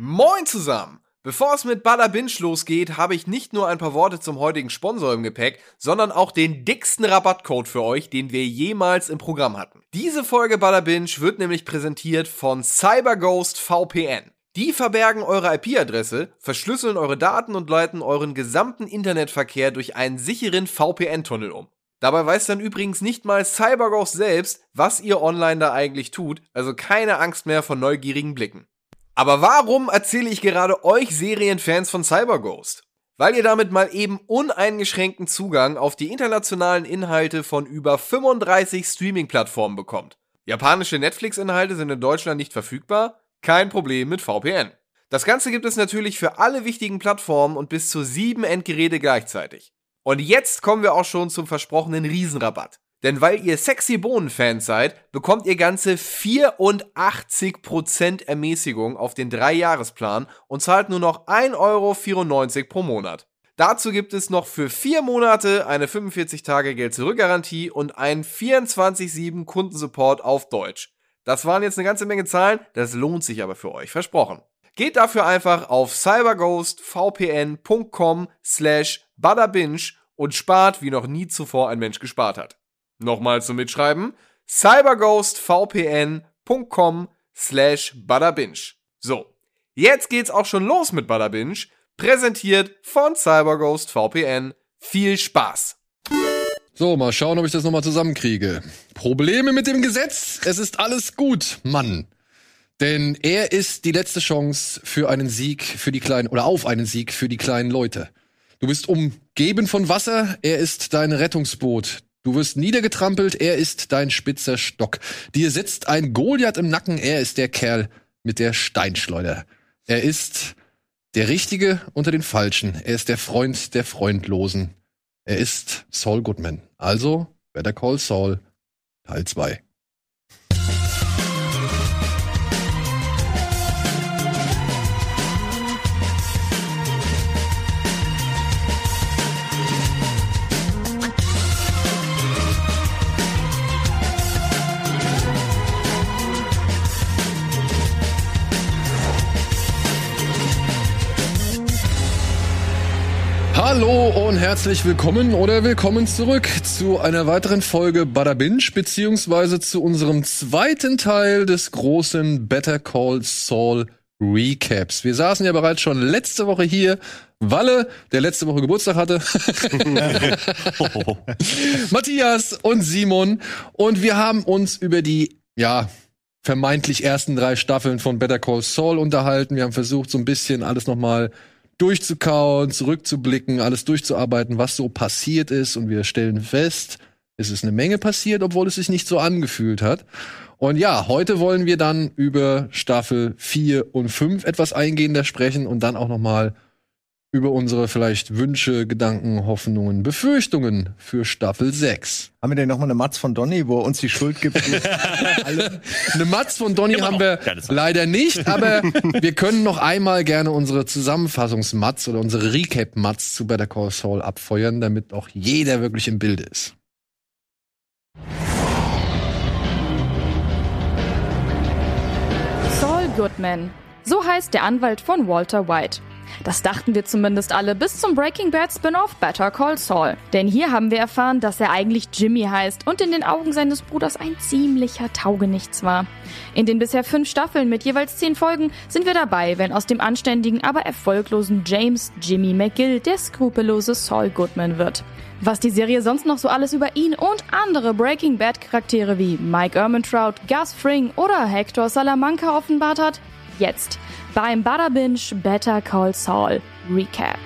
Moin zusammen! Bevor es mit Bada Binge losgeht, habe ich nicht nur ein paar Worte zum heutigen Sponsor im Gepäck, sondern auch den dicksten Rabattcode für euch, den wir jemals im Programm hatten. Diese Folge Bada Binge wird nämlich präsentiert von CyberGhost VPN. Die verbergen eure IP-Adresse, verschlüsseln eure Daten und leiten euren gesamten Internetverkehr durch einen sicheren VPN-Tunnel um. Dabei weiß dann übrigens nicht mal CyberGhost selbst, was ihr online da eigentlich tut, also keine Angst mehr vor neugierigen Blicken. Aber warum erzähle ich gerade euch Serienfans von CyberGhost? Weil ihr damit mal eben uneingeschränkten Zugang auf die internationalen Inhalte von über 35 Streaming-Plattformen bekommt. Japanische Netflix-Inhalte sind in Deutschland nicht verfügbar? Kein Problem mit VPN. Das Ganze gibt es natürlich für alle wichtigen Plattformen und bis zu sieben Endgeräte gleichzeitig. Und jetzt kommen wir auch schon zum versprochenen Riesenrabatt. Denn weil ihr sexy Bohnen-Fans seid, bekommt ihr ganze 84% Ermäßigung auf den 3-Jahresplan und zahlt nur noch 1,94 Euro pro Monat. Dazu gibt es noch für 4 Monate eine 45-Tage-Geld-Zurück-Garantie und einen 24-7 Kundensupport auf Deutsch. Das waren jetzt eine ganze Menge Zahlen, das lohnt sich aber für euch, versprochen. Geht dafür einfach auf cyberghostvpn.com slash butterbinge und spart, wie noch nie zuvor ein Mensch gespart hat. Nochmal zum Mitschreiben. cyberghostvpn.com slash butterbinge. So, jetzt geht's auch schon los mit Butterbinge, präsentiert von CyberGhost VPN. Viel Spaß! So, mal schauen, ob ich das nochmal zusammenkriege. Probleme mit dem Gesetz? Es ist alles gut, Mann. Denn er ist die letzte Chance für einen Sieg für die kleinen, oder auf einen Sieg für die kleinen Leute. Du bist umgeben von Wasser, er ist dein Rettungsboot. Du wirst niedergetrampelt, er ist dein spitzer Stock. Dir sitzt ein Goliath im Nacken, er ist der Kerl mit der Steinschleuder. Er ist der Richtige unter den Falschen. Er ist der Freund der Freundlosen. Er ist Saul Goodman. Also, Better Call Saul, Teil 2. Hallo und herzlich willkommen oder willkommen zurück zu einer weiteren Folge Bada Binge, beziehungsweise zu unserem zweiten Teil des großen Better Call Saul Recaps. Wir saßen ja bereits schon letzte Woche hier. Walle, der letzte Woche Geburtstag hatte. Matthias und Simon. Und wir haben uns über die, ja, vermeintlich ersten drei Staffeln von Better Call Saul unterhalten. Wir haben versucht, so ein bisschen alles nochmal durchzukauen, zurückzublicken, alles durchzuarbeiten, was so passiert ist. Und wir stellen fest, es ist eine Menge passiert, obwohl es sich nicht so angefühlt hat. Und ja, heute wollen wir dann über Staffel 4 und 5 etwas eingehender sprechen und dann auch noch mal über unsere vielleicht Wünsche, Gedanken, Hoffnungen, Befürchtungen für Staffel 6. Haben wir denn noch mal eine Matz von Donny, wo er uns die Schuld gibt? eine Matz von Donny haben wir leider nicht, aber wir können noch einmal gerne unsere Zusammenfassungsmatz oder unsere Recap-Matz zu Better Call Saul abfeuern, damit auch jeder wirklich im Bild ist. Saul Goodman. So heißt der Anwalt von Walter White. Das dachten wir zumindest alle bis zum Breaking Bad Spin-off Better Call Saul. Denn hier haben wir erfahren, dass er eigentlich Jimmy heißt und in den Augen seines Bruders ein ziemlicher Taugenichts war. In den bisher fünf Staffeln mit jeweils zehn Folgen sind wir dabei, wenn aus dem anständigen, aber erfolglosen James Jimmy McGill der skrupellose Saul Goodman wird. Was die Serie sonst noch so alles über ihn und andere Breaking Bad Charaktere wie Mike Ehrmantraut, Gus Fring oder Hector Salamanca offenbart hat, jetzt beim Bada Binge Better Call Saul Recap.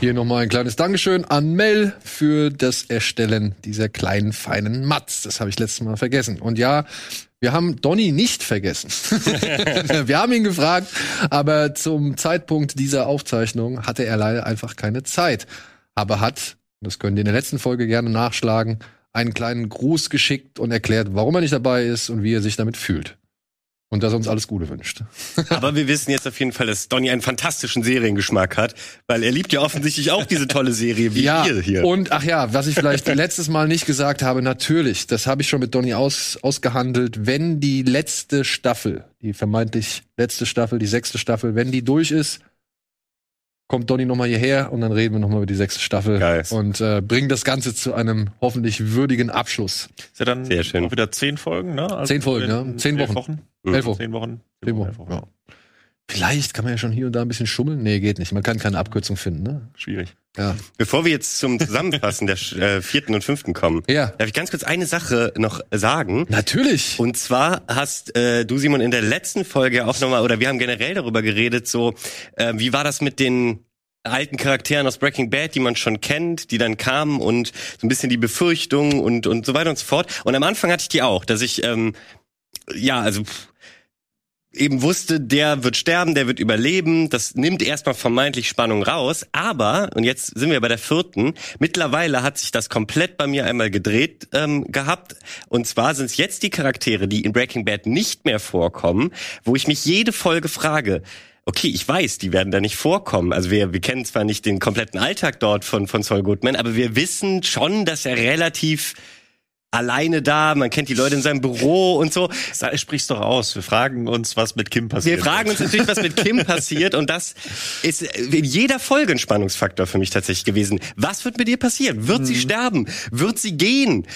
Hier nochmal ein kleines Dankeschön an Mel für das Erstellen dieser kleinen, feinen Mats. Das habe ich letztes Mal vergessen. Und ja, wir haben Donny nicht vergessen. wir haben ihn gefragt, aber zum Zeitpunkt dieser Aufzeichnung hatte er leider einfach keine Zeit. Aber hat, das könnt ihr in der letzten Folge gerne nachschlagen, einen kleinen Gruß geschickt und erklärt, warum er nicht dabei ist und wie er sich damit fühlt. Und dass er uns alles Gute wünscht. Aber wir wissen jetzt auf jeden Fall, dass Donny einen fantastischen Seriengeschmack hat, weil er liebt ja offensichtlich auch diese tolle Serie wie ja, ihr hier. Und ach ja, was ich vielleicht letztes Mal nicht gesagt habe, natürlich, das habe ich schon mit Donny aus, ausgehandelt, wenn die letzte Staffel, die vermeintlich letzte Staffel, die sechste Staffel, wenn die durch ist, kommt Donny nochmal hierher und dann reden wir nochmal über die sechste Staffel Geil. und äh, bringen das Ganze zu einem hoffentlich würdigen Abschluss. Ist ja dann Sehr schön. auch wieder zehn Folgen, ne? Also Zehn Folgen, ja. Zehn Wochen. Wochen. Elf Wochen. Zehn Wochen. Zehn Wochen, elf ja. Vielleicht kann man ja schon hier und da ein bisschen schummeln. Nee, geht nicht. Man kann keine Abkürzung finden, ne? Schwierig. Ja. Bevor wir jetzt zum Zusammenfassen der äh, vierten und fünften kommen, Ja. darf ich ganz kurz eine Sache noch sagen. Natürlich. Und zwar hast äh, du, Simon, in der letzten Folge auch nochmal, oder wir haben generell darüber geredet, so, äh, wie war das mit den alten Charakteren aus Breaking Bad, die man schon kennt, die dann kamen und so ein bisschen die Befürchtung und, und so weiter und so fort. Und am Anfang hatte ich die auch, dass ich, ähm, ja, also pff, eben wusste, der wird sterben, der wird überleben. Das nimmt erstmal vermeintlich Spannung raus. Aber, und jetzt sind wir bei der vierten, mittlerweile hat sich das komplett bei mir einmal gedreht ähm, gehabt. Und zwar sind es jetzt die Charaktere, die in Breaking Bad nicht mehr vorkommen, wo ich mich jede Folge frage, okay, ich weiß, die werden da nicht vorkommen. Also wir, wir kennen zwar nicht den kompletten Alltag dort von, von Saul Goodman, aber wir wissen schon, dass er relativ alleine da, man kennt die Leute in seinem Büro und so. Sprich's doch aus. Wir fragen uns, was mit Kim passiert. Wir fragen uns natürlich, was mit Kim passiert und das ist in jeder Folge ein Spannungsfaktor für mich tatsächlich gewesen. Was wird mit ihr passieren? Wird sie sterben? Wird sie gehen?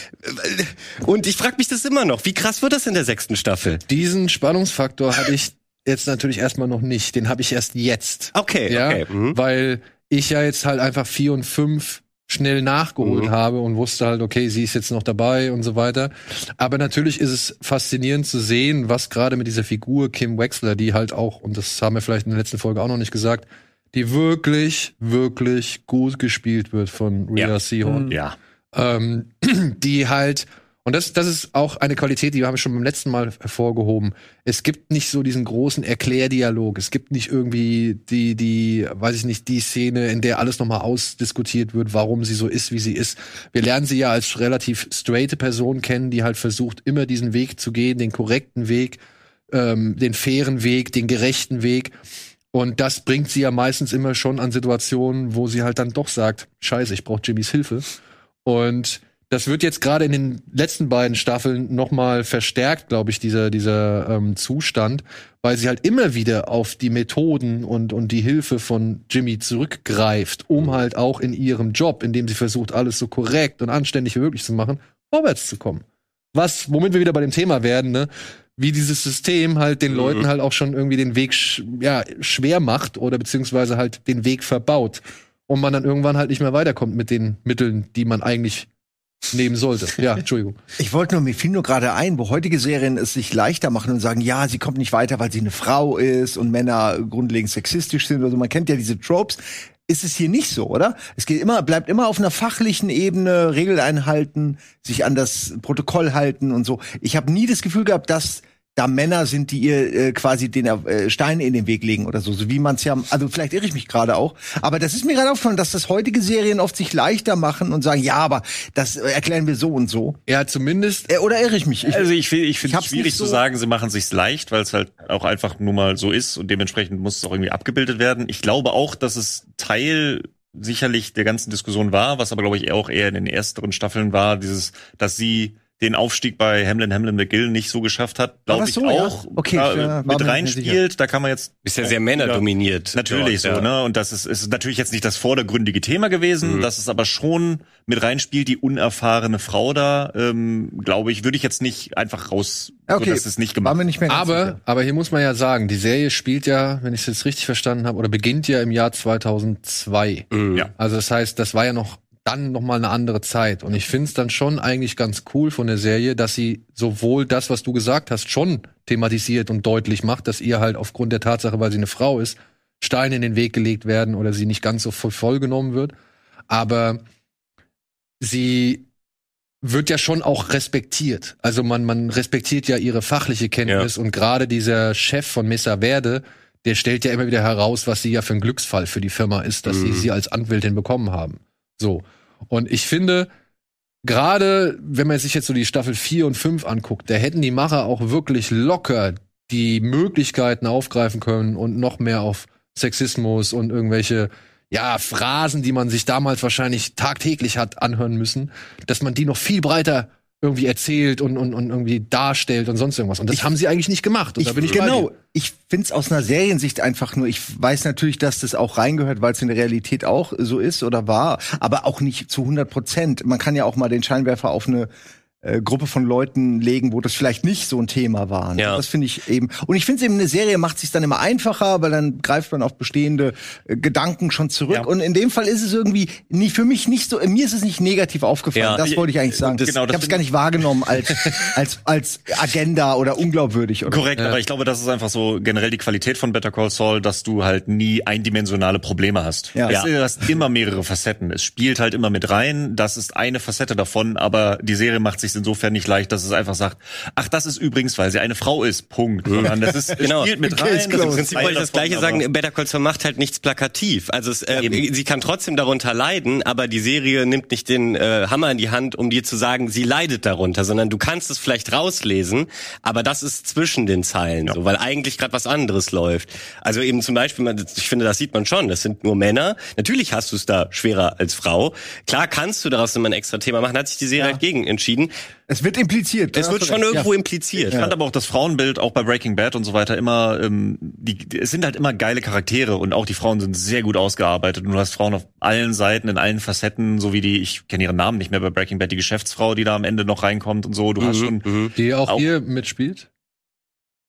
Und ich frage mich das immer noch. Wie krass wird das in der sechsten Staffel? Diesen Spannungsfaktor hatte ich jetzt natürlich erstmal noch nicht. Den habe ich erst jetzt. Okay, ja, okay. Mhm. weil ich ja jetzt halt einfach vier und fünf schnell nachgeholt Mhm. habe und wusste halt, okay, sie ist jetzt noch dabei und so weiter. Aber natürlich ist es faszinierend zu sehen, was gerade mit dieser Figur Kim Wexler, die halt auch, und das haben wir vielleicht in der letzten Folge auch noch nicht gesagt, die wirklich, wirklich gut gespielt wird von Rhea Ja. Seahorn Ja. ähm, die halt, und das, das ist auch eine Qualität, die haben wir schon beim letzten Mal hervorgehoben. Es gibt nicht so diesen großen Erklärdialog. Es gibt nicht irgendwie die, die, weiß ich nicht, die Szene, in der alles nochmal ausdiskutiert wird, warum sie so ist, wie sie ist. Wir lernen sie ja als relativ straighte Person kennen, die halt versucht, immer diesen Weg zu gehen, den korrekten Weg, ähm, den fairen Weg, den gerechten Weg. Und das bringt sie ja meistens immer schon an Situationen, wo sie halt dann doch sagt, scheiße, ich brauche Jimmys Hilfe. Und das wird jetzt gerade in den letzten beiden Staffeln noch mal verstärkt, glaube ich, dieser dieser ähm, Zustand, weil sie halt immer wieder auf die Methoden und und die Hilfe von Jimmy zurückgreift, um halt auch in ihrem Job, in dem sie versucht, alles so korrekt und anständig wie möglich zu machen, vorwärts zu kommen. Was, womit wir wieder bei dem Thema werden, ne? Wie dieses System halt den Leuten halt auch schon irgendwie den Weg sch ja, schwer macht oder beziehungsweise halt den Weg verbaut und man dann irgendwann halt nicht mehr weiterkommt mit den Mitteln, die man eigentlich nehmen sollte. Ja, Entschuldigung. Ich wollte nur, mir fiel nur gerade ein, wo heutige Serien es sich leichter machen und sagen, ja, sie kommt nicht weiter, weil sie eine Frau ist und Männer grundlegend sexistisch sind oder so. Man kennt ja diese Tropes. Ist es hier nicht so, oder? Es geht immer, bleibt immer auf einer fachlichen Ebene, Regeln einhalten, sich an das Protokoll halten und so. Ich habe nie das Gefühl gehabt, dass da Männer sind, die ihr äh, quasi den äh, Stein in den Weg legen oder so, so wie man es ja, also vielleicht irre ich mich gerade auch, aber das ist mir gerade aufgefallen, dass das heutige Serien oft sich leichter machen und sagen, ja, aber das erklären wir so und so. Ja, zumindest Äh, oder irre ich mich? Ich, Also ich, will- ich finde es schwierig so- zu sagen, sie machen sich's leicht, weil es halt auch einfach nur mal so ist und dementsprechend muss es auch irgendwie abgebildet werden. Ich glaube auch, dass es Teil sicherlich der ganzen Diskussion war, was aber glaube ich auch eher in den ersteren Staffeln war, dieses, dass sie den Aufstieg bei Hamlin Hamlin McGill nicht so geschafft hat, War glaube ich so, ja? auch Okay, da, ich, äh, war mit reinspielt. Da kann man jetzt Ist ja sehr männerdominiert. Natürlich dort, so, ja. ne? Und das ist, ist natürlich jetzt nicht das vordergründige Thema gewesen. Mhm. Das ist aber schon mit reinspielt, die unerfahrene Frau da, ähm, glaube ich, würde ich jetzt nicht einfach raus, Okay, so dass es nicht war gemacht mir nicht mehr aber, sicher. aber hier muss man ja sagen, die Serie spielt ja, wenn ich es jetzt richtig verstanden habe, oder beginnt ja im Jahr 2002. Mhm. Ja. Also das heißt, das war ja noch dann noch mal eine andere Zeit und ich finde es dann schon eigentlich ganz cool von der Serie, dass sie sowohl das, was du gesagt hast, schon thematisiert und deutlich macht, dass ihr halt aufgrund der Tatsache, weil sie eine Frau ist, Steine in den Weg gelegt werden oder sie nicht ganz so voll, voll genommen wird, aber sie wird ja schon auch respektiert. Also man, man respektiert ja ihre fachliche Kenntnis und gerade dieser Chef von Mesa Verde, der stellt ja immer wieder heraus, was sie ja für ein Glücksfall für die Firma ist, dass sie Mhm. sie als Anwältin bekommen haben. So. Und ich finde, gerade wenn man sich jetzt so die Staffel 4 und 5 anguckt, da hätten die Macher auch wirklich locker die Möglichkeiten aufgreifen können und noch mehr auf Sexismus und irgendwelche ja, Phrasen, die man sich damals wahrscheinlich tagtäglich hat anhören müssen, dass man die noch viel breiter irgendwie erzählt und, und, und irgendwie darstellt und sonst irgendwas. Und das haben sie eigentlich nicht gemacht. Und da bin ich genau. Ich find's aus einer Seriensicht einfach nur. Ich weiß natürlich, dass das auch reingehört, weil es in der Realität auch so ist oder war, aber auch nicht zu 100 Prozent. Man kann ja auch mal den Scheinwerfer auf eine äh, Gruppe von Leuten legen, wo das vielleicht nicht so ein Thema war. ne? Ja. Das finde ich eben. Und ich finde eben eine Serie macht sich dann immer einfacher, weil dann greift man auf bestehende äh, Gedanken schon zurück. Ja. Und in dem Fall ist es irgendwie nie, für mich nicht so. Mir ist es nicht negativ aufgefallen. Ja. das wollte ich eigentlich sagen. Das- genau, ich habe es gar nicht wahrgenommen als als als Agenda oder unglaubwürdig. Oder Korrekt, aber ich glaube, das ist einfach so generell die Qualität von Better Call Saul, dass du halt nie eindimensionale Probleme hast. Ja. Es. Du hast immer mehrere Facetten. Es spielt halt immer mit rein. Das ist eine Facette davon, aber die Serie macht sich insofern nicht leicht, dass es einfach sagt, ach, das ist übrigens, weil sie eine Frau ist. Punkt. Sondern das ist, Genau. spielt mit Okay, rein. das Im Prinzip wollte ich das Gleiche sagen, Better Call Saul macht halt nichts plakativ. Also es, äh, sie kann trotzdem darunter leiden, aber die Serie nimmt nicht den äh, Hammer in die Hand, um dir zu sagen, sie leidet darunter, sondern du kannst es vielleicht rauslesen, aber das ist zwischen den Zeilen, so, weil eigentlich gerade was anderes läuft. Also eben zum Beispiel, ich finde, das sieht man schon, das sind nur Männer. Natürlich hast du es da schwerer als Frau. Klar kannst du daraus immer ein extra Thema machen, hat sich die Serie halt gegen entschieden. Es wird impliziert. Es wird schon recht. irgendwo impliziert. Ich fand aber auch das Frauenbild auch bei Breaking Bad und so weiter immer, ähm, die, die, es sind halt immer geile Charaktere und auch die Frauen sind sehr gut ausgearbeitet und du hast Frauen auf allen Seiten, in allen Facetten, so wie die, ich kenne ihren Namen nicht mehr bei Breaking Bad, die Geschäftsfrau, die da am Ende noch reinkommt und so. Du hast schon, Die auch, Auch- hier mitspielt.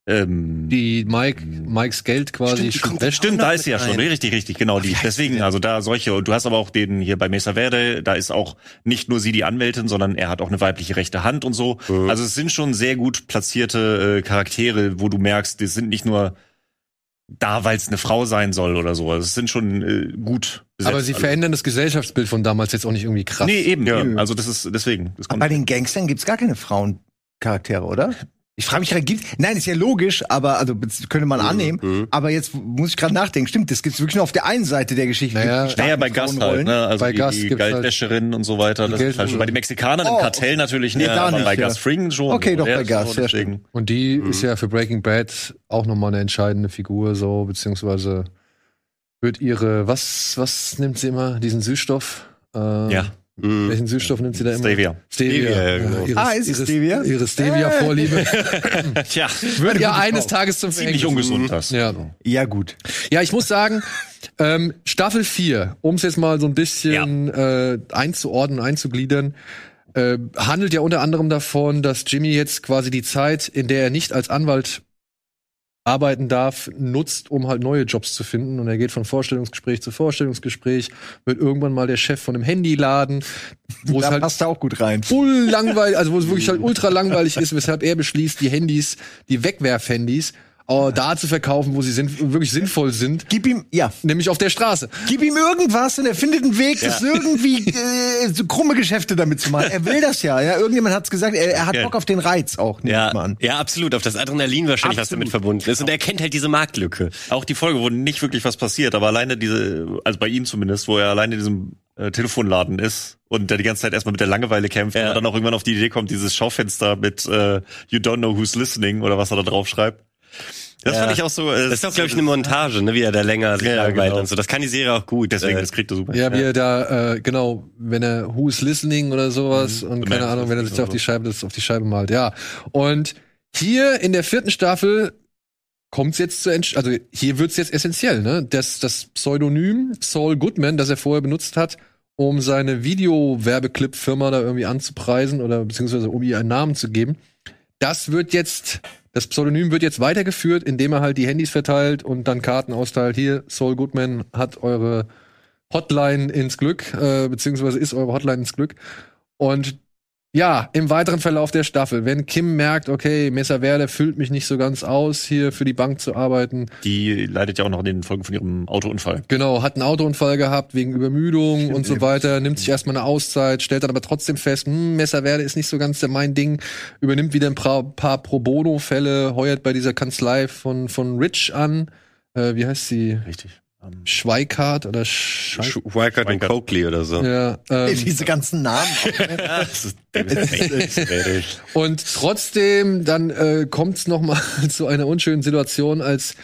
Ähm, Die Mike, Mikes Geld quasi Stimmt, Das stimmt, da ist sie ja schon, rein. richtig, richtig, genau die. Deswegen, also da solche, und du hast aber auch den hier bei Mesa Verde, da ist auch nicht nur sie die Anwältin, sondern er hat auch eine weibliche rechte Hand und so. Also es sind schon sehr gut platzierte äh, Charaktere, wo du merkst, die sind nicht nur da, weil es eine Frau sein soll oder so. Also es sind schon äh, gut besetzt. Aber sie alle. verändern das Gesellschaftsbild von damals jetzt auch nicht irgendwie krass. Nee, eben, Ja. eben. Also das ist deswegen. Das Aber kommt bei den Gangstern gibt's gar keine Frauencharaktere, oder? Ich frage mich gerade, gibt's? Nein, ist ja logisch, aber also das könnte man annehmen. Aber jetzt muss ich gerade nachdenken. Stimmt, das gibt's wirklich nur auf der einen Seite der Geschichte. Naja, naja, bei Gast halt, ne? Also Bei die, Gast die halt Geldwäscherin und so weiter. Das ist halt schon bei den Mexikanern im Oh, Kartell natürlich nicht, nee, da aber nicht, bei ja. Gus Fring schon. Okay, doch, bei so, ja. Und die Mhm. ist ja für Breaking Bad auch nochmal eine entscheidende Figur, so, beziehungsweise wird ihre, was, was nimmt sie immer? Diesen Süßstoff? Äh, Ja. Mhm. Welchen Süßstoff nimmt sie da immer? Stevia. Stevia. Stevia, ja, genau. ihre, Ah, ist es ihre, Stevia? Ihre Stevia-Vorliebe Tja, wird ja eines Frau. Tages zum ziemlich Verhängnis. ungesund das. Ja. Ja, gut. Ja, ich muss sagen, ähm, Staffel 4, um es jetzt mal so ein bisschen äh, einzuordnen, einzugliedern, äh, handelt ja unter anderem davon, dass Jimmy jetzt quasi die Zeit, in der er nicht als Anwalt arbeiten darf, nutzt, um halt neue Jobs zu finden. Und er geht von Vorstellungsgespräch zu Vorstellungsgespräch, wird irgendwann mal der Chef von einem Handyladen, wo es Da halt passt er auch gut rein. voll langweilig, also wo es wirklich halt ultra langweilig ist, weshalb er beschließt, die Handys, die Wegwerfhandys, äh, da zu verkaufen, wo sie sind, wirklich sinnvoll sind, Gib ihm, ja, nämlich auf der Straße. gib ihm irgendwas und er findet einen Weg, das irgendwie äh, so krumme Geschäfte damit zu machen. Er will das ja. ja. Irgendjemand hat's gesagt, er, er hat Ja. Bock auf den Reiz auch, nehme ich mal Ja, an. ja, absolut. Auf das Adrenalin wahrscheinlich, was Absolut. damit verbunden ist. Und er kennt halt diese Marktlücke. Auch die Folge, wo nicht wirklich was passiert, aber alleine diese, also bei ihm zumindest, wo er alleine in diesem äh, Telefonladen ist und der die ganze Zeit erstmal mit der Langeweile kämpft Ja. und dann auch irgendwann auf die Idee kommt, dieses Schaufenster mit äh, You don't know who's listening oder was er da drauf schreibt. Das Ja. fand ich auch so. Äh, Das ist auch, glaube ich, eine Montage, ne, wie er da länger sich Ja, langweilt genau. und so. Das kann die Serie auch gut. Deswegen, Äh, das kriegt er super. Ja, wie er da, äh, genau, wenn er Who's Listening oder sowas und So keine Ahnung, es wenn er sich da auf die Scheibe, das auf die Scheibe malt, ja. Und hier in der vierten Staffel kommt's jetzt zu, also hier wird's jetzt essentiell, ne? Das, das Pseudonym Saul Goodman, das er vorher benutzt hat, um seine Video-Werbeclip-Firma da irgendwie anzupreisen oder beziehungsweise um ihr einen Namen zu geben, das wird jetzt, das Pseudonym wird jetzt weitergeführt, indem er halt die Handys verteilt und dann Karten austeilt. Hier, Saul Goodman hat eure Hotline ins Glück, äh, beziehungsweise ist eure Hotline ins Glück. Und ja, im weiteren Verlauf der Staffel, wenn Kim merkt, okay, Mesa Verde füllt mich nicht so ganz aus, hier für die Bank zu arbeiten, Die leidet ja auch noch in den Folgen von ihrem Autounfall. Genau, hat einen Autounfall gehabt wegen Übermüdung und so weiter, nimmt sich erstmal eine Auszeit, stellt dann aber trotzdem fest, hm, Messerwerde ist nicht so ganz mein Ding, übernimmt wieder ein paar, paar Pro Bono-Fälle, heuert bei dieser Kanzlei von, von Rich an. Äh, wie heißt sie? Richtig. Schweikart oder Sch- Weikert und. Coakley oder so. ja, ähm, Diese ganzen Namen. Das ist David Spade. Und trotzdem, dann äh, kommt es nochmal zu einer unschönen Situation, als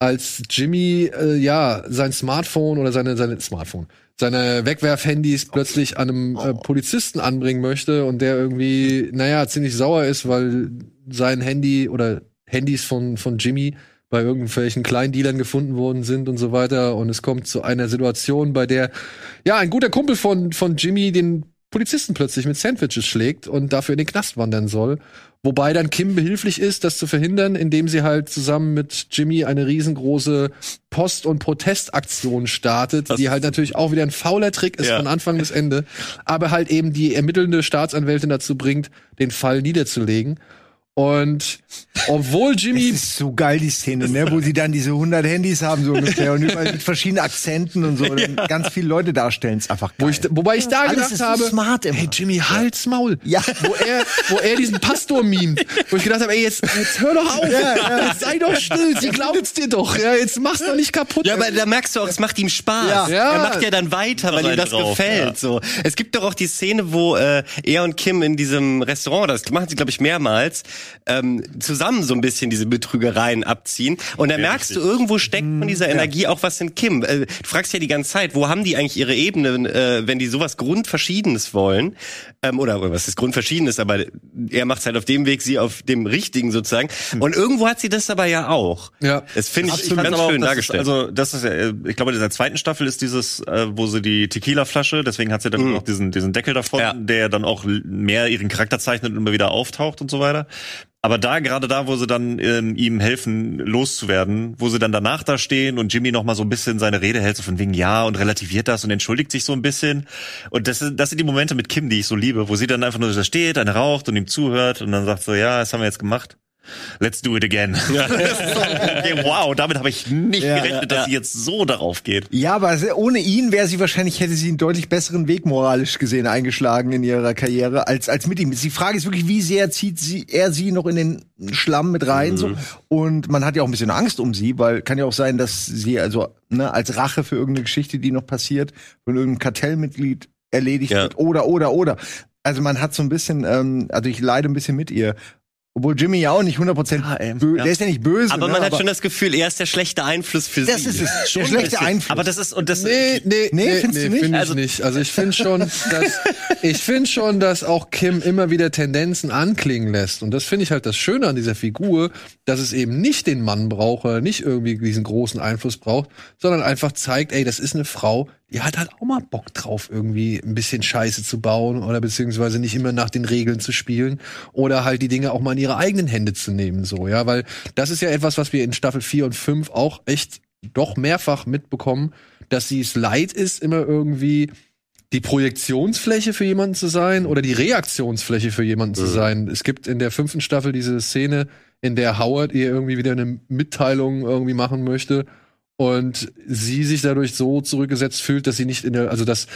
als Jimmy äh, ja sein Smartphone oder seine seine Smartphone seine Wegwerfhandys plötzlich an einem äh, Polizisten anbringen möchte und der irgendwie naja ziemlich sauer ist, weil sein Handy oder Handys von von Jimmy bei irgendwelchen Kleindealern gefunden worden sind und so weiter und es kommt zu einer Situation, bei der ja ein guter Kumpel von von Jimmy den Polizisten plötzlich mit Sandwiches schlägt und dafür in den Knast wandern soll. Wobei dann Kim behilflich ist, das zu verhindern, indem sie halt zusammen mit Jimmy eine riesengroße Post- und Protestaktion startet, die halt natürlich auch wieder ein fauler Trick ist Ja. von Anfang bis Ende, aber halt eben die ermittelnde Staatsanwältin dazu bringt, den Fall niederzulegen. Und obwohl Das Jimmy ist so geil, die Szene, ne? wo sie dann diese 100 Handys haben, so ungefähr, und überall mit verschiedenen Akzenten und so. Und Ganz viele Leute darstellen, ist einfach geil. Wo ich, wobei ich da Alles gedacht ist so habe, smart immer. hey Jimmy, halt's Maul. Ja. Wo er, wo er diesen Pastor mimt. Wo ich gedacht habe, ey, jetzt, jetzt hör doch auf. Jetzt sei doch still. Sie glaubt's dir doch. Ja, jetzt mach's doch nicht kaputt. Ja, aber da merkst du auch, es macht ihm Spaß. Ja. Ja. Er macht ja dann weiter, weil ihm das drauf, gefällt. ja. So, es gibt doch auch die Szene, wo äh, er und Kim in diesem Restaurant, das machen sie glaube ich mehrmals, ähm, zusammen so ein bisschen diese Betrügereien abziehen. Und da Ja, merkst richtig. du irgendwo steckt von dieser Energie auch was in Kim. Äh, du fragst ja die ganze Zeit, wo haben die eigentlich ihre Ebenen, äh, wenn die sowas Grundverschiedenes wollen? Ähm, oder, oder was ist Grundverschiedenes? Aber er macht halt auf dem Weg, sie auf dem richtigen sozusagen. Und irgendwo hat sie das aber ja auch. Ja. Das finde ich Absolut. ganz auch, schön dargestellt. Ist, also das ist, ja, ich glaube, in der zweiten Staffel ist dieses, äh, wo sie die Tequila-Flasche, deswegen hat sie dann noch diesen, diesen Deckel davon, Ja. der dann auch mehr ihren Charakter zeichnet und immer wieder auftaucht und so weiter. Aber da, gerade da, wo sie dann ähm, ihm helfen, loszuwerden, wo sie dann danach da stehen und Jimmy noch mal so ein bisschen seine Rede hält, so von wegen ja und relativiert das und entschuldigt sich so ein bisschen. Und das, ist, das sind die Momente mit Kim, die ich so liebe, wo sie dann einfach nur da steht, eine raucht und ihm zuhört und dann sagt so, ja, das haben wir jetzt gemacht. Let's do it again. Okay, wow, damit habe ich nicht Ja, gerechnet, dass sie jetzt so darauf geht. Ja, aber ohne ihn wäre sie wahrscheinlich, hätte sie einen deutlich besseren Weg moralisch gesehen eingeschlagen in ihrer Karriere als, als mit ihm. Die Frage ist wirklich, wie sehr zieht sie, er sie noch in den Schlamm mit rein, so. Und man hat ja auch ein bisschen Angst um sie, weil kann ja auch sein, dass sie also, ne, als Rache für irgendeine Geschichte, die noch passiert, von irgendeinem Kartellmitglied erledigt Ja. wird oder, oder, oder. Also man hat so ein bisschen, ähm, also ich leide ein bisschen mit ihr. Obwohl Jimmy ja auch nicht 100% bö ja. der ist ja nicht böse. aber ne, man hat schon das Gefühl, er ist der schlechte Einfluss für das sie. ist es. Schon Der schlechte. Einfluss. Aber das ist, und das, Nee, nee, Nee, nee, findest du nee, nicht? finde ich Also- nicht. Also ich finde schon, dass ich finde schon, dass auch Kim immer wieder Tendenzen anklingen lässt. Und das finde ich halt das Schöne an dieser Figur, dass es eben nicht den Mann braucht, oder nicht irgendwie diesen großen Einfluss braucht, sondern einfach zeigt, ey, das ist eine Frau, die hat halt auch mal Bock drauf, irgendwie ein bisschen Scheiße zu bauen oder beziehungsweise nicht immer nach den Regeln zu spielen oder halt die Dinge auch mal in ihre eigenen Hände zu nehmen, so, ja, weil das ist ja etwas, was wir in Staffel 4 und 5 auch echt doch mehrfach mitbekommen, dass sie es leid ist, immer irgendwie die Projektionsfläche für jemanden zu sein oder die Reaktionsfläche für jemanden zu sein. Es gibt in der fünften Staffel diese Szene, in der Howard ihr irgendwie wieder eine Mitteilung irgendwie machen möchte und sie sich dadurch so zurückgesetzt fühlt, dass sie nicht in der, also dass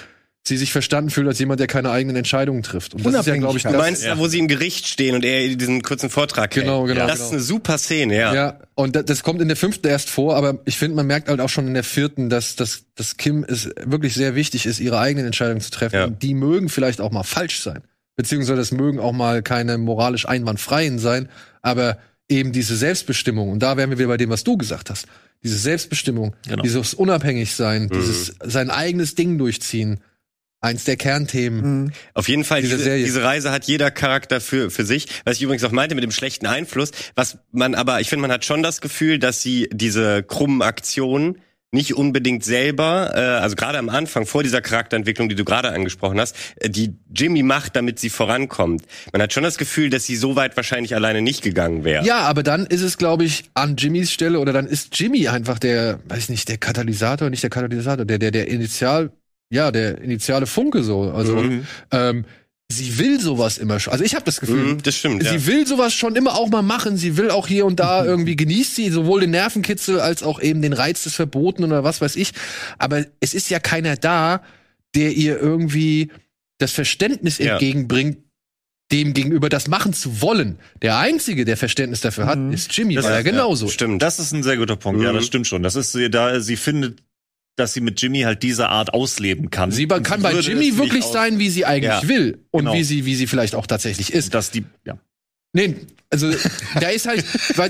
sie sich verstanden fühlt als jemand, der keine eigenen Entscheidungen trifft. Und das ist ja, glaube ich, Unabhängigkeit. Du das, meinst, da, wo sie im Gericht stehen und er diesen kurzen Vortrag hält. Genau, genau, Das genau. ist eine super Szene, ja. Ja, und da- das kommt in der fünften erst vor, aber ich finde, man merkt halt auch schon in der vierten, dass, dass, dass Kim es wirklich sehr wichtig ist, ihre eigenen Entscheidungen zu treffen. Ja. Die mögen vielleicht auch mal falsch sein. Beziehungsweise es mögen auch mal keine moralisch einwandfreien sein, aber eben diese Selbstbestimmung, und da wären wir wieder bei dem, was du gesagt hast, diese Selbstbestimmung, Genau. dieses Unabhängigsein, Mhm. dieses sein eigenes Ding durchziehen, eins der Kernthemen. Auf jeden Fall, Diese diese, Serie. diese Reise hat jeder Charakter für, für sich. Was ich übrigens auch meinte mit dem schlechten Einfluss, was man aber, ich finde, man hat schon das Gefühl, dass sie diese krummen Aktionen nicht unbedingt selber, äh, also gerade am Anfang, vor dieser Charakterentwicklung, die du gerade angesprochen hast, äh, die Jimmy macht, damit sie vorankommt. Man hat schon das Gefühl, dass sie so weit wahrscheinlich alleine nicht gegangen wäre. Ja, aber dann ist es, glaube ich, an Jimmys Stelle oder dann ist Jimmy einfach der, weiß nicht, der Katalysator, nicht der Katalysator, der, der, der Initial, ja, der initiale Funke so. Also Mhm. ähm, sie will sowas immer schon. Also ich habe das Gefühl, Mhm, das stimmt, sie ja. will sowas schon immer auch mal machen. Sie will auch hier und da irgendwie genießt sie sowohl den Nervenkitzel als auch eben den Reiz des Verboten oder was weiß ich. Aber es ist ja keiner da, der ihr irgendwie das Verständnis Ja. entgegenbringt, dem gegenüber das machen zu wollen. Der einzige, der Verständnis dafür hat, ist Jimmy, Das weil er ist- ja, genauso. Stimmt. Das ist ein sehr guter Punkt. Ja, Mhm. das stimmt schon. Das ist sie- da sie findet, dass sie mit Jimmy halt diese Art ausleben kann. Sie kann bei würde Jimmy wirklich sein, wie sie eigentlich Ja, will und genau. wie sie wie sie vielleicht auch tatsächlich ist. dass die ja. Nee, also da ist halt,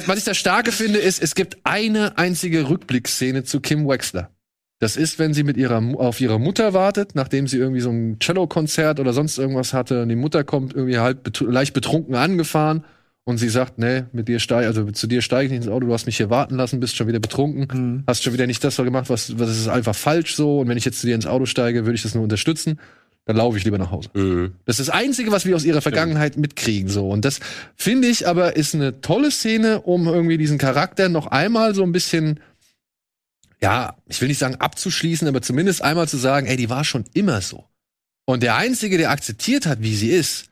was ich das Starke finde, ist, es gibt eine einzige Rückblickszene zu Kim Wexler. Das ist, wenn sie mit ihrer auf ihre Mutter wartet, nachdem sie irgendwie so ein Cello-Konzert oder sonst irgendwas hatte und die Mutter kommt irgendwie halb betru leicht betrunken angefahren und sie sagt, nee, mit dir steig, also zu dir steige ich nicht ins Auto, du hast mich hier warten lassen, bist schon wieder betrunken, hast schon wieder nicht das gemacht, was, was ist einfach falsch so und wenn ich jetzt zu dir ins Auto steige, würde ich das nur unterstützen, dann laufe ich lieber nach Hause. Mhm. Das ist das Einzige, was wir aus ihrer Vergangenheit mitkriegen. So. Und das finde ich aber ist eine tolle Szene, um irgendwie diesen Charakter noch einmal so ein bisschen, ja, ich will nicht sagen abzuschließen, aber zumindest einmal zu sagen, ey, die war schon immer so. Und der Einzige, der akzeptiert hat, wie sie ist,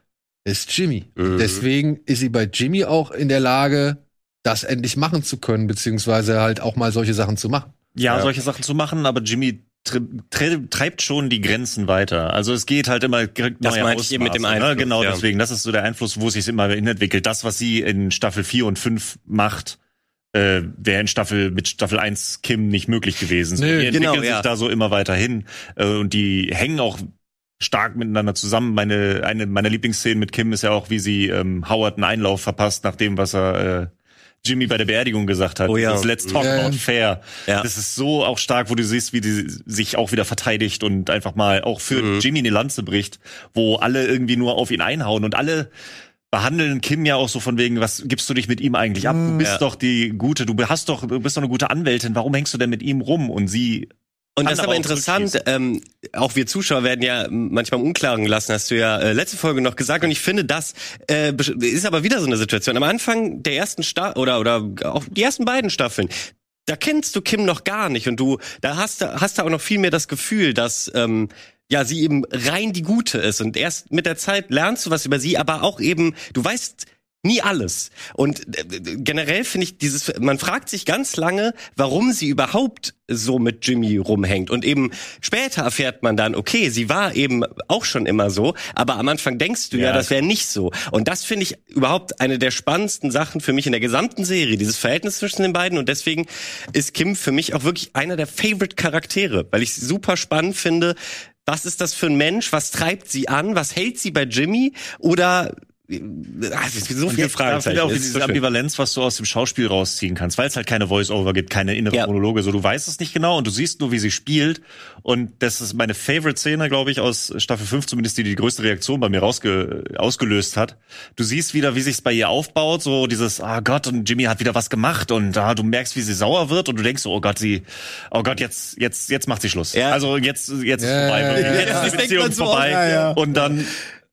ist Jimmy. Mhm. Deswegen ist sie bei Jimmy auch in der Lage, das endlich machen zu können, beziehungsweise halt auch mal solche Sachen zu machen. ja, Ja. solche Sachen zu machen, aber Jimmy treibt schon die Grenzen weiter. Also es geht halt immer kriegt Das meinte ich eben mit dem ne? Einfluss, Genau, ja. deswegen, das ist so der Einfluss, wo es sich immer hinentwickelt. Das, was sie in Staffel 4 und 5 macht, äh, wäre in Staffel mit Staffel 1 Kim nicht möglich gewesen. So, Nö, die entwickeln genau, sich ja. da so immer weiter hin äh, und die hängen auch stark miteinander zusammen. Meine eine meiner Lieblingsszenen mit Kim ist ja auch, wie sie ähm, Howard einen Einlauf verpasst, nachdem was er äh, Jimmy bei der Beerdigung gesagt hat. Oh ja. Dieses Let's talk ja. about fair. Ja. Das ist so auch stark, wo du siehst, wie die sich auch wieder verteidigt und einfach mal auch für Mhm. Jimmy eine Lanze bricht, wo alle irgendwie nur auf ihn einhauen und alle behandeln Kim ja auch so von wegen, was gibst du dich mit ihm eigentlich ab? Du bist Ja. doch die gute, du hast doch, du bist doch eine gute Anwältin, warum hängst du denn mit ihm rum? Und sie Und das ist aber interessant, ähm, auch wir Zuschauer werden ja manchmal im Unklaren gelassen, hast du ja äh, letzte Folge noch gesagt. Und ich finde, das äh, ist aber wieder so eine Situation. Am Anfang der ersten Sta oder oder auch die ersten beiden Staffeln, da kennst du Kim noch gar nicht und du, da hast du hast du auch noch viel mehr das Gefühl, dass ähm, ja sie eben rein die Gute ist. Und erst mit der Zeit lernst du was über sie, aber auch eben, du weißt nie alles. Und äh, generell finde ich dieses, man fragt sich ganz lange, warum sie überhaupt so mit Jimmy rumhängt. Und eben später erfährt man dann, okay, sie war eben auch schon immer so, aber am Anfang denkst du ja, Ja. das wäre nicht so. Und das finde ich überhaupt eine der spannendsten Sachen für mich in der gesamten Serie, dieses Verhältnis zwischen den beiden. Und deswegen ist Kim für mich auch wirklich einer der Favorite Charaktere, weil ich super spannend finde, was ist das für ein Mensch? Was treibt sie an? Was hält sie bei Jimmy? Oder Ah, es ist so viele Fragezeichen. auch Es ist diese so. Ambivalenz, was du aus dem Schauspiel rausziehen kannst, weil es halt keine Voice-Over gibt, keine innere Ja. Monologe. So, du weißt es nicht genau und du siehst nur, wie sie spielt. Und das ist meine Favorite-Szene, glaube ich, aus Staffel 5, zumindest die die größte Reaktion bei mir rausge ausgelöst hat. Du siehst wieder, wie sich's bei ihr aufbaut, so dieses, ah Gott, und Jimmy hat wieder was gemacht und ah, du merkst, wie sie sauer wird und du denkst so, oh Gott, sie, oh Gott, jetzt, jetzt, jetzt macht sie Schluss. Ja. Also jetzt, jetzt ist Ja, vorbei. ja, ja, jetzt ja. ist die denkt Beziehung vorbei. oft, ja, ja. Und dann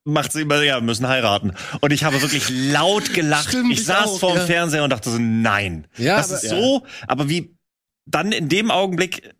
macht sie immer, ja, müssen heiraten. Und ich habe wirklich laut gelacht. Stimmt, ich ich saß auch, vorm ja. Fernseher und dachte so, nein. Ja, das aber- ist so, aber wie dann in dem Augenblick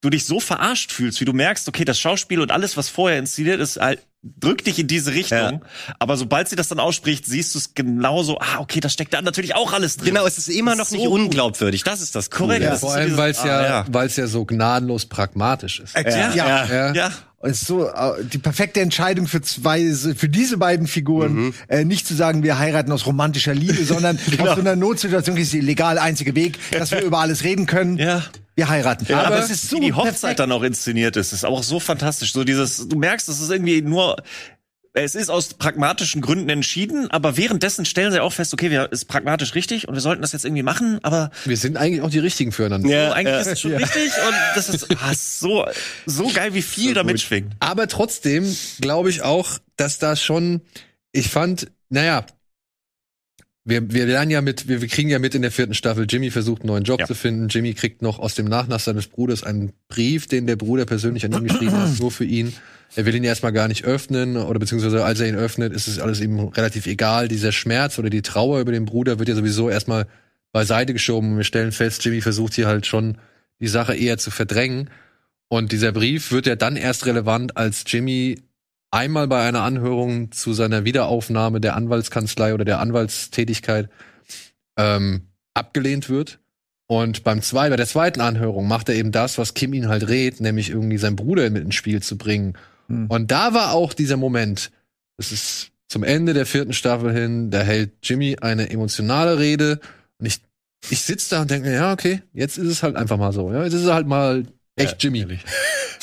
du dich so verarscht fühlst, wie du merkst, okay, das Schauspiel und alles, was vorher inszeniert ist, halt, drückt dich in diese Richtung. Aber sobald sie das dann ausspricht, siehst du es genauso, ah, okay, das steckt da natürlich auch alles drin. Genau, es ist immer noch So nicht gut. unglaubwürdig. Das ist das. Korrekt. Ja, vor allem, weil es ja, ah, ja. weil es ja so gnadenlos pragmatisch ist. Ja, ja, Ja. Ja. Ist so äh, die perfekte Entscheidung für zwei, für diese beiden Figuren, Mhm. äh, nicht zu sagen, wir heiraten aus romantischer Liebe, sondern Genau. aus so einer Notsituation ist die legal einzige Weg, dass wir über alles reden können. Ja. Wir heiraten. Aber, es ist so wie die Hochzeit perfekt. dann auch inszeniert ist, ist auch so fantastisch. So dieses, du merkst, es ist irgendwie nur, es ist aus pragmatischen Gründen entschieden, aber währenddessen stellen sie auch fest, okay, wir ist pragmatisch richtig und wir sollten das jetzt irgendwie machen, aber Wir sind eigentlich auch die Richtigen füreinander. Ja, so, eigentlich ja. ist es schon richtig und das ist ah, so so geil, wie viel da mitschwingt. Aber trotzdem glaube ich auch, dass da schon, ich fand, naja, wir, wir lernen ja mit, wir, wir kriegen ja mit in der vierten Staffel, Jimmy versucht einen neuen Job Ja. zu finden. Jimmy kriegt noch aus dem Nachlass seines Bruders einen Brief, den der Bruder persönlich an ihn geschrieben hat, nur für ihn. Er will ihn erstmal gar nicht öffnen, oder beziehungsweise als er ihn öffnet, ist es alles ihm relativ egal. Dieser Schmerz oder die Trauer über den Bruder wird ja sowieso erstmal beiseite geschoben. Wir stellen fest, Jimmy versucht hier halt schon die Sache eher zu verdrängen. Und dieser Brief wird ja dann erst relevant, als Jimmy einmal bei einer Anhörung zu seiner Wiederaufnahme der Anwaltskanzlei oder der Anwaltstätigkeit ähm, abgelehnt wird. Und beim zwei, bei der zweiten Anhörung macht er eben das, was Kim ihn halt rät, nämlich irgendwie seinen Bruder mit ins Spiel zu bringen. Hm. Und da war auch dieser Moment, das ist zum Ende der vierten Staffel hin, da hält Jimmy eine emotionale Rede und ich, ich sitze da und denke mir, ja, okay, jetzt ist es halt einfach mal so. Ja, jetzt ist es halt mal echt Jimmy.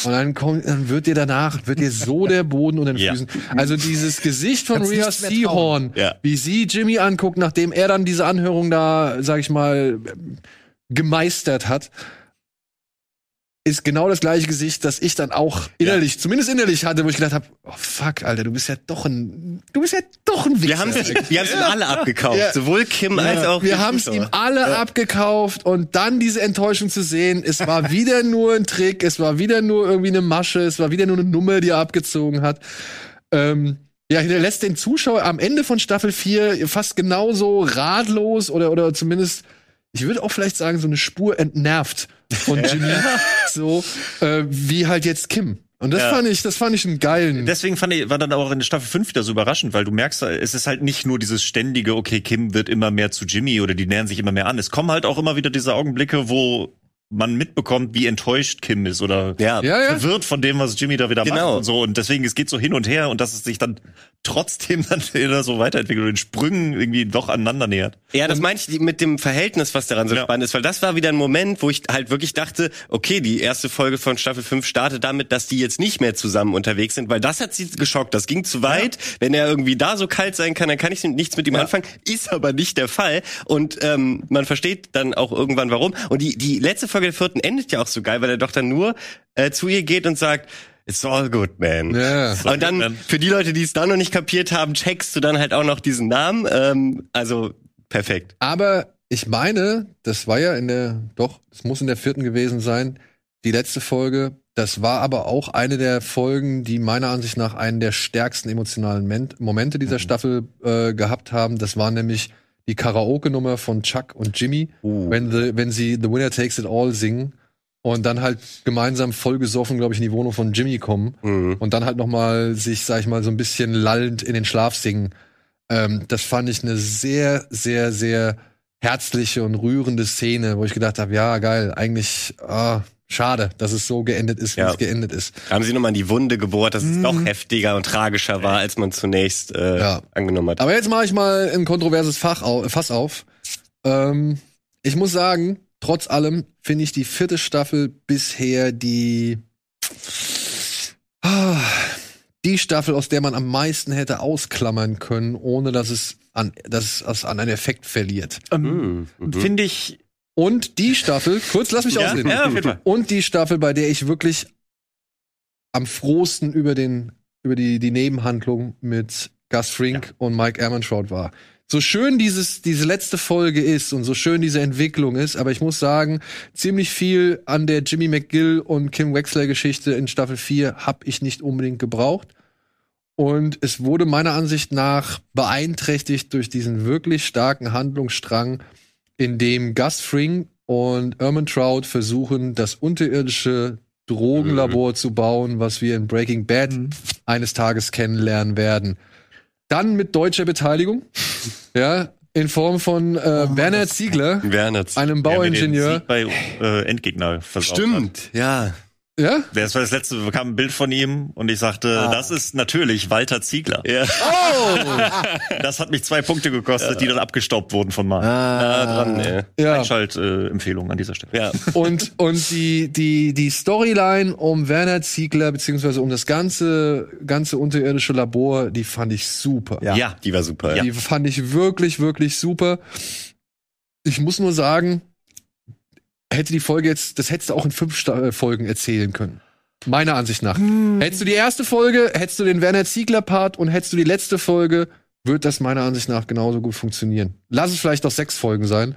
Und dann kommt, dann wird dir danach, wird dir so der Boden unter den Ja. Füßen. Also dieses Gesicht von Kannst Rhea Seahorn, Ja. wie sie Jimmy anguckt, nachdem er dann diese Anhörung da, sag ich mal, gemeistert hat, ist genau das gleiche Gesicht, das ich dann auch innerlich, zumindest innerlich hatte, wo ich gedacht habe, oh fuck, Alter, du bist ja doch ein, du bist ja doch ein Wichser. Wir haben wir haben's ihm alle abgekauft, Ja. sowohl Kim als auch Wir haben es ihm alle abgekauft und dann diese Enttäuschung zu sehen, es war wieder nur ein Trick, es war wieder nur irgendwie eine Masche, es war wieder nur eine Nummer, die er abgezogen hat. Ähm, ja, hinterlässt den Zuschauer am Ende von Staffel 4 fast genauso ratlos oder, oder zumindest, ich würde auch vielleicht sagen, so eine Spur entnervt von Jimmy, so äh, wie halt jetzt Kim. Und das Ja. fand ich, das fand ich einen geilen. Deswegen fand ich, war dann auch in Staffel 5 wieder so überraschend, weil du merkst, es ist halt nicht nur dieses ständige, okay, Kim wird immer mehr zu Jimmy oder die nähern sich immer mehr an. Es kommen halt auch immer wieder diese Augenblicke, wo man mitbekommt, wie enttäuscht Kim ist oder Ja. ja, ja. verwirrt von dem, was Jimmy da wieder Genau. macht und so. Und deswegen, es geht so hin und her und dass es sich dann trotzdem dann wieder so weiterentwickelt und in Sprüngen irgendwie doch aneinander nähert. Ja, das meine ich mit dem Verhältnis, was daran so Ja. spannend ist, weil das war wieder ein Moment, wo ich halt wirklich dachte, okay, die erste Folge von Staffel 5 startet damit, dass die jetzt nicht mehr zusammen unterwegs sind, weil das hat sie geschockt. Das ging zu weit. Wenn er irgendwie da so kalt sein kann, dann kann ich nichts mit ihm anfangen. Ist aber nicht der Fall. Und ähm, man versteht dann auch irgendwann warum. Und die, die letzte Folge der vierten endet ja auch so geil, weil er doch dann nur äh, zu ihr geht und sagt, It's all good, man. Ja. Und dann, für die Leute, die es da noch nicht kapiert haben, checkst du dann halt auch noch diesen Namen. Ähm, also, perfekt. Aber ich meine, das war ja in der, doch, es muss in der vierten gewesen sein, die letzte Folge. Das war aber auch eine der Folgen, die meiner Ansicht nach einen der stärksten emotionalen Men Momente dieser Staffel äh, gehabt haben. Das war nämlich die Karaoke-Nummer von Chuck und Jimmy, wenn, the, wenn sie The Winner Takes It All singen und dann halt gemeinsam vollgesoffen, glaube ich, in die Wohnung von Jimmy kommen Mhm. und dann halt noch mal sich, sag ich mal, so ein bisschen lallend in den Schlaf singen. Ähm, das fand ich eine sehr, sehr, sehr herzliche und rührende Szene, wo ich gedacht habe, ja, geil, eigentlich ah, schade, dass es so geendet ist, wie Ja. es geendet ist. Haben sie nochmal in die Wunde gebohrt, dass es noch heftiger und tragischer war, als man zunächst äh, Ja. angenommen hat. Aber jetzt mache ich mal ein kontroverses Fach au Fass auf. Ähm, ich muss sagen, trotz allem finde ich die vierte Staffel bisher die ah, die Staffel, aus der man am meisten hätte ausklammern können, ohne dass es an, dass es an einen Effekt verliert. Mhm. Mhm. Finde ich, Und die Staffel, kurz lass mich Ja, ausreden. ja, auf jeden Fall. Und die Staffel, bei der ich wirklich am frohsten über den über die die Nebenhandlung mit Gus Frink und Mike Ehrmantraut war. So schön dieses diese letzte Folge ist und so schön diese Entwicklung ist, aber ich muss sagen, ziemlich viel an der Jimmy McGill und Kim Wexler Geschichte in Staffel 4 habe ich nicht unbedingt gebraucht. Und es wurde meiner Ansicht nach beeinträchtigt durch diesen wirklich starken Handlungsstrang, in dem Gus Fring und Ermintrout versuchen, das unterirdische Drogenlabor zu bauen, was wir in Breaking Bad eines Tages kennenlernen werden. Dann mit deutscher Beteiligung, ja, in Form von äh, Werner Ziegler, Werner. einem der mir den Bauingenieur. Sieg bei äh, Endgegner versaut Hat. Stimmt, ja. Ja? Das war das letzte, bekam ein Bild von ihm und ich sagte, das ist natürlich Walter Ziegler. Ja. Das hat mich zwei Punkte gekostet, die dann abgestaubt wurden von Marc. Nah dran, ey. Ja. Einschalt-Empfehlung an dieser Stelle. Ja. Und, und die, die, die Storyline um Werner Ziegler, beziehungsweise um das ganze, ganze unterirdische Labor, die fand ich super. Ja. ja, die war super. Die fand ich wirklich, wirklich super. Ich muss nur sagen, hätte die Folge jetzt, das hättest du auch in fünf Sta äh, Folgen erzählen können. Meiner Ansicht nach. Hättest du die erste Folge, hättest du den Werner Ziegler-Part und hättest du die letzte Folge, wird das meiner Ansicht nach genauso gut funktionieren. Lass es vielleicht auch sechs Folgen sein.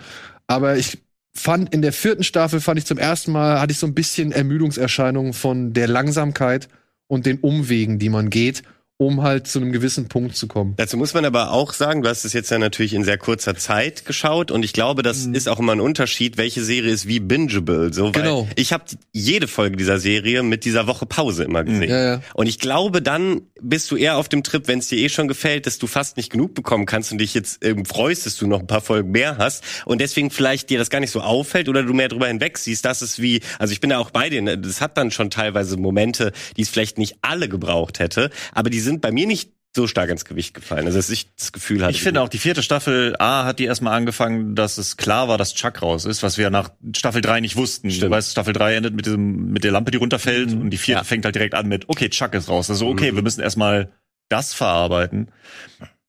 Aber ich fand in der vierten Staffel, fand ich zum ersten Mal, hatte ich so ein bisschen Ermüdungserscheinungen von der Langsamkeit und den Umwegen, die man geht, um halt zu einem gewissen Punkt zu kommen. Dazu muss man aber auch sagen, du hast es jetzt ja natürlich in sehr kurzer Zeit geschaut und ich glaube, das ist auch immer ein Unterschied, welche Serie ist wie bingeable. So, weil Genau. ich habe jede Folge dieser Serie mit dieser Woche Pause immer gesehen. Ja, ja. Und ich glaube, dann bist du eher auf dem Trip, wenn es dir eh schon gefällt, dass du fast nicht genug bekommen kannst und dich jetzt ähm, freust, dass du noch ein paar Folgen mehr hast und deswegen vielleicht dir das gar nicht so auffällt oder du mehr drüber hinweg siehst. Das ist wie, also ich bin da auch bei dir, ne? das hat dann schon teilweise Momente, die es vielleicht nicht alle gebraucht hätte, aber die sind bei mir nicht so stark ins Gewicht gefallen. Also dass ich das Gefühl hatte. Ich finde auch, die vierte Staffel A hat die erstmal angefangen, dass es klar war, dass Chuck raus ist, was wir nach Staffel 3 nicht wussten. Stimmt. Du weißt, Staffel 3 endet mit diesem, mit der Lampe, die runterfällt und die vierte Ja. fängt halt direkt an mit, okay, Chuck ist raus. Also, okay, Mhm. wir müssen erstmal das verarbeiten.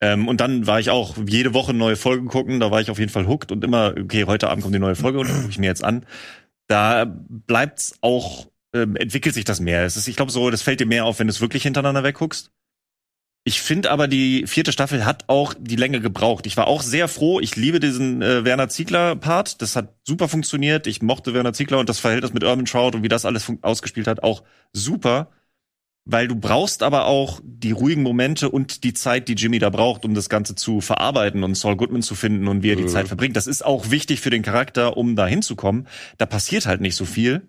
Ähm, und dann war ich auch jede Woche neue Folge gucken, da war ich auf jeden Fall hooked und immer, okay, heute Abend kommt die neue Folge und gucke ich mir jetzt an. Da bleibt's auch, ähm, entwickelt sich das mehr. Es ist, ich glaube so, das fällt dir mehr auf, wenn du es wirklich hintereinander wegguckst. Ich finde aber, die vierte Staffel hat auch die Länge gebraucht. Ich war auch sehr froh. Ich liebe diesen äh, Werner Ziegler-Part. Das hat super funktioniert. Ich mochte Werner Ziegler und das Verhältnis mit Urban Trout und wie das alles ausgespielt hat, auch super. Weil du brauchst aber auch die ruhigen Momente und die Zeit, die Jimmy da braucht, um das Ganze zu verarbeiten und Saul Goodman zu finden und wie er die Mhm. Zeit verbringt. Das ist auch wichtig für den Charakter, um da hinzukommen. Da passiert halt nicht so viel.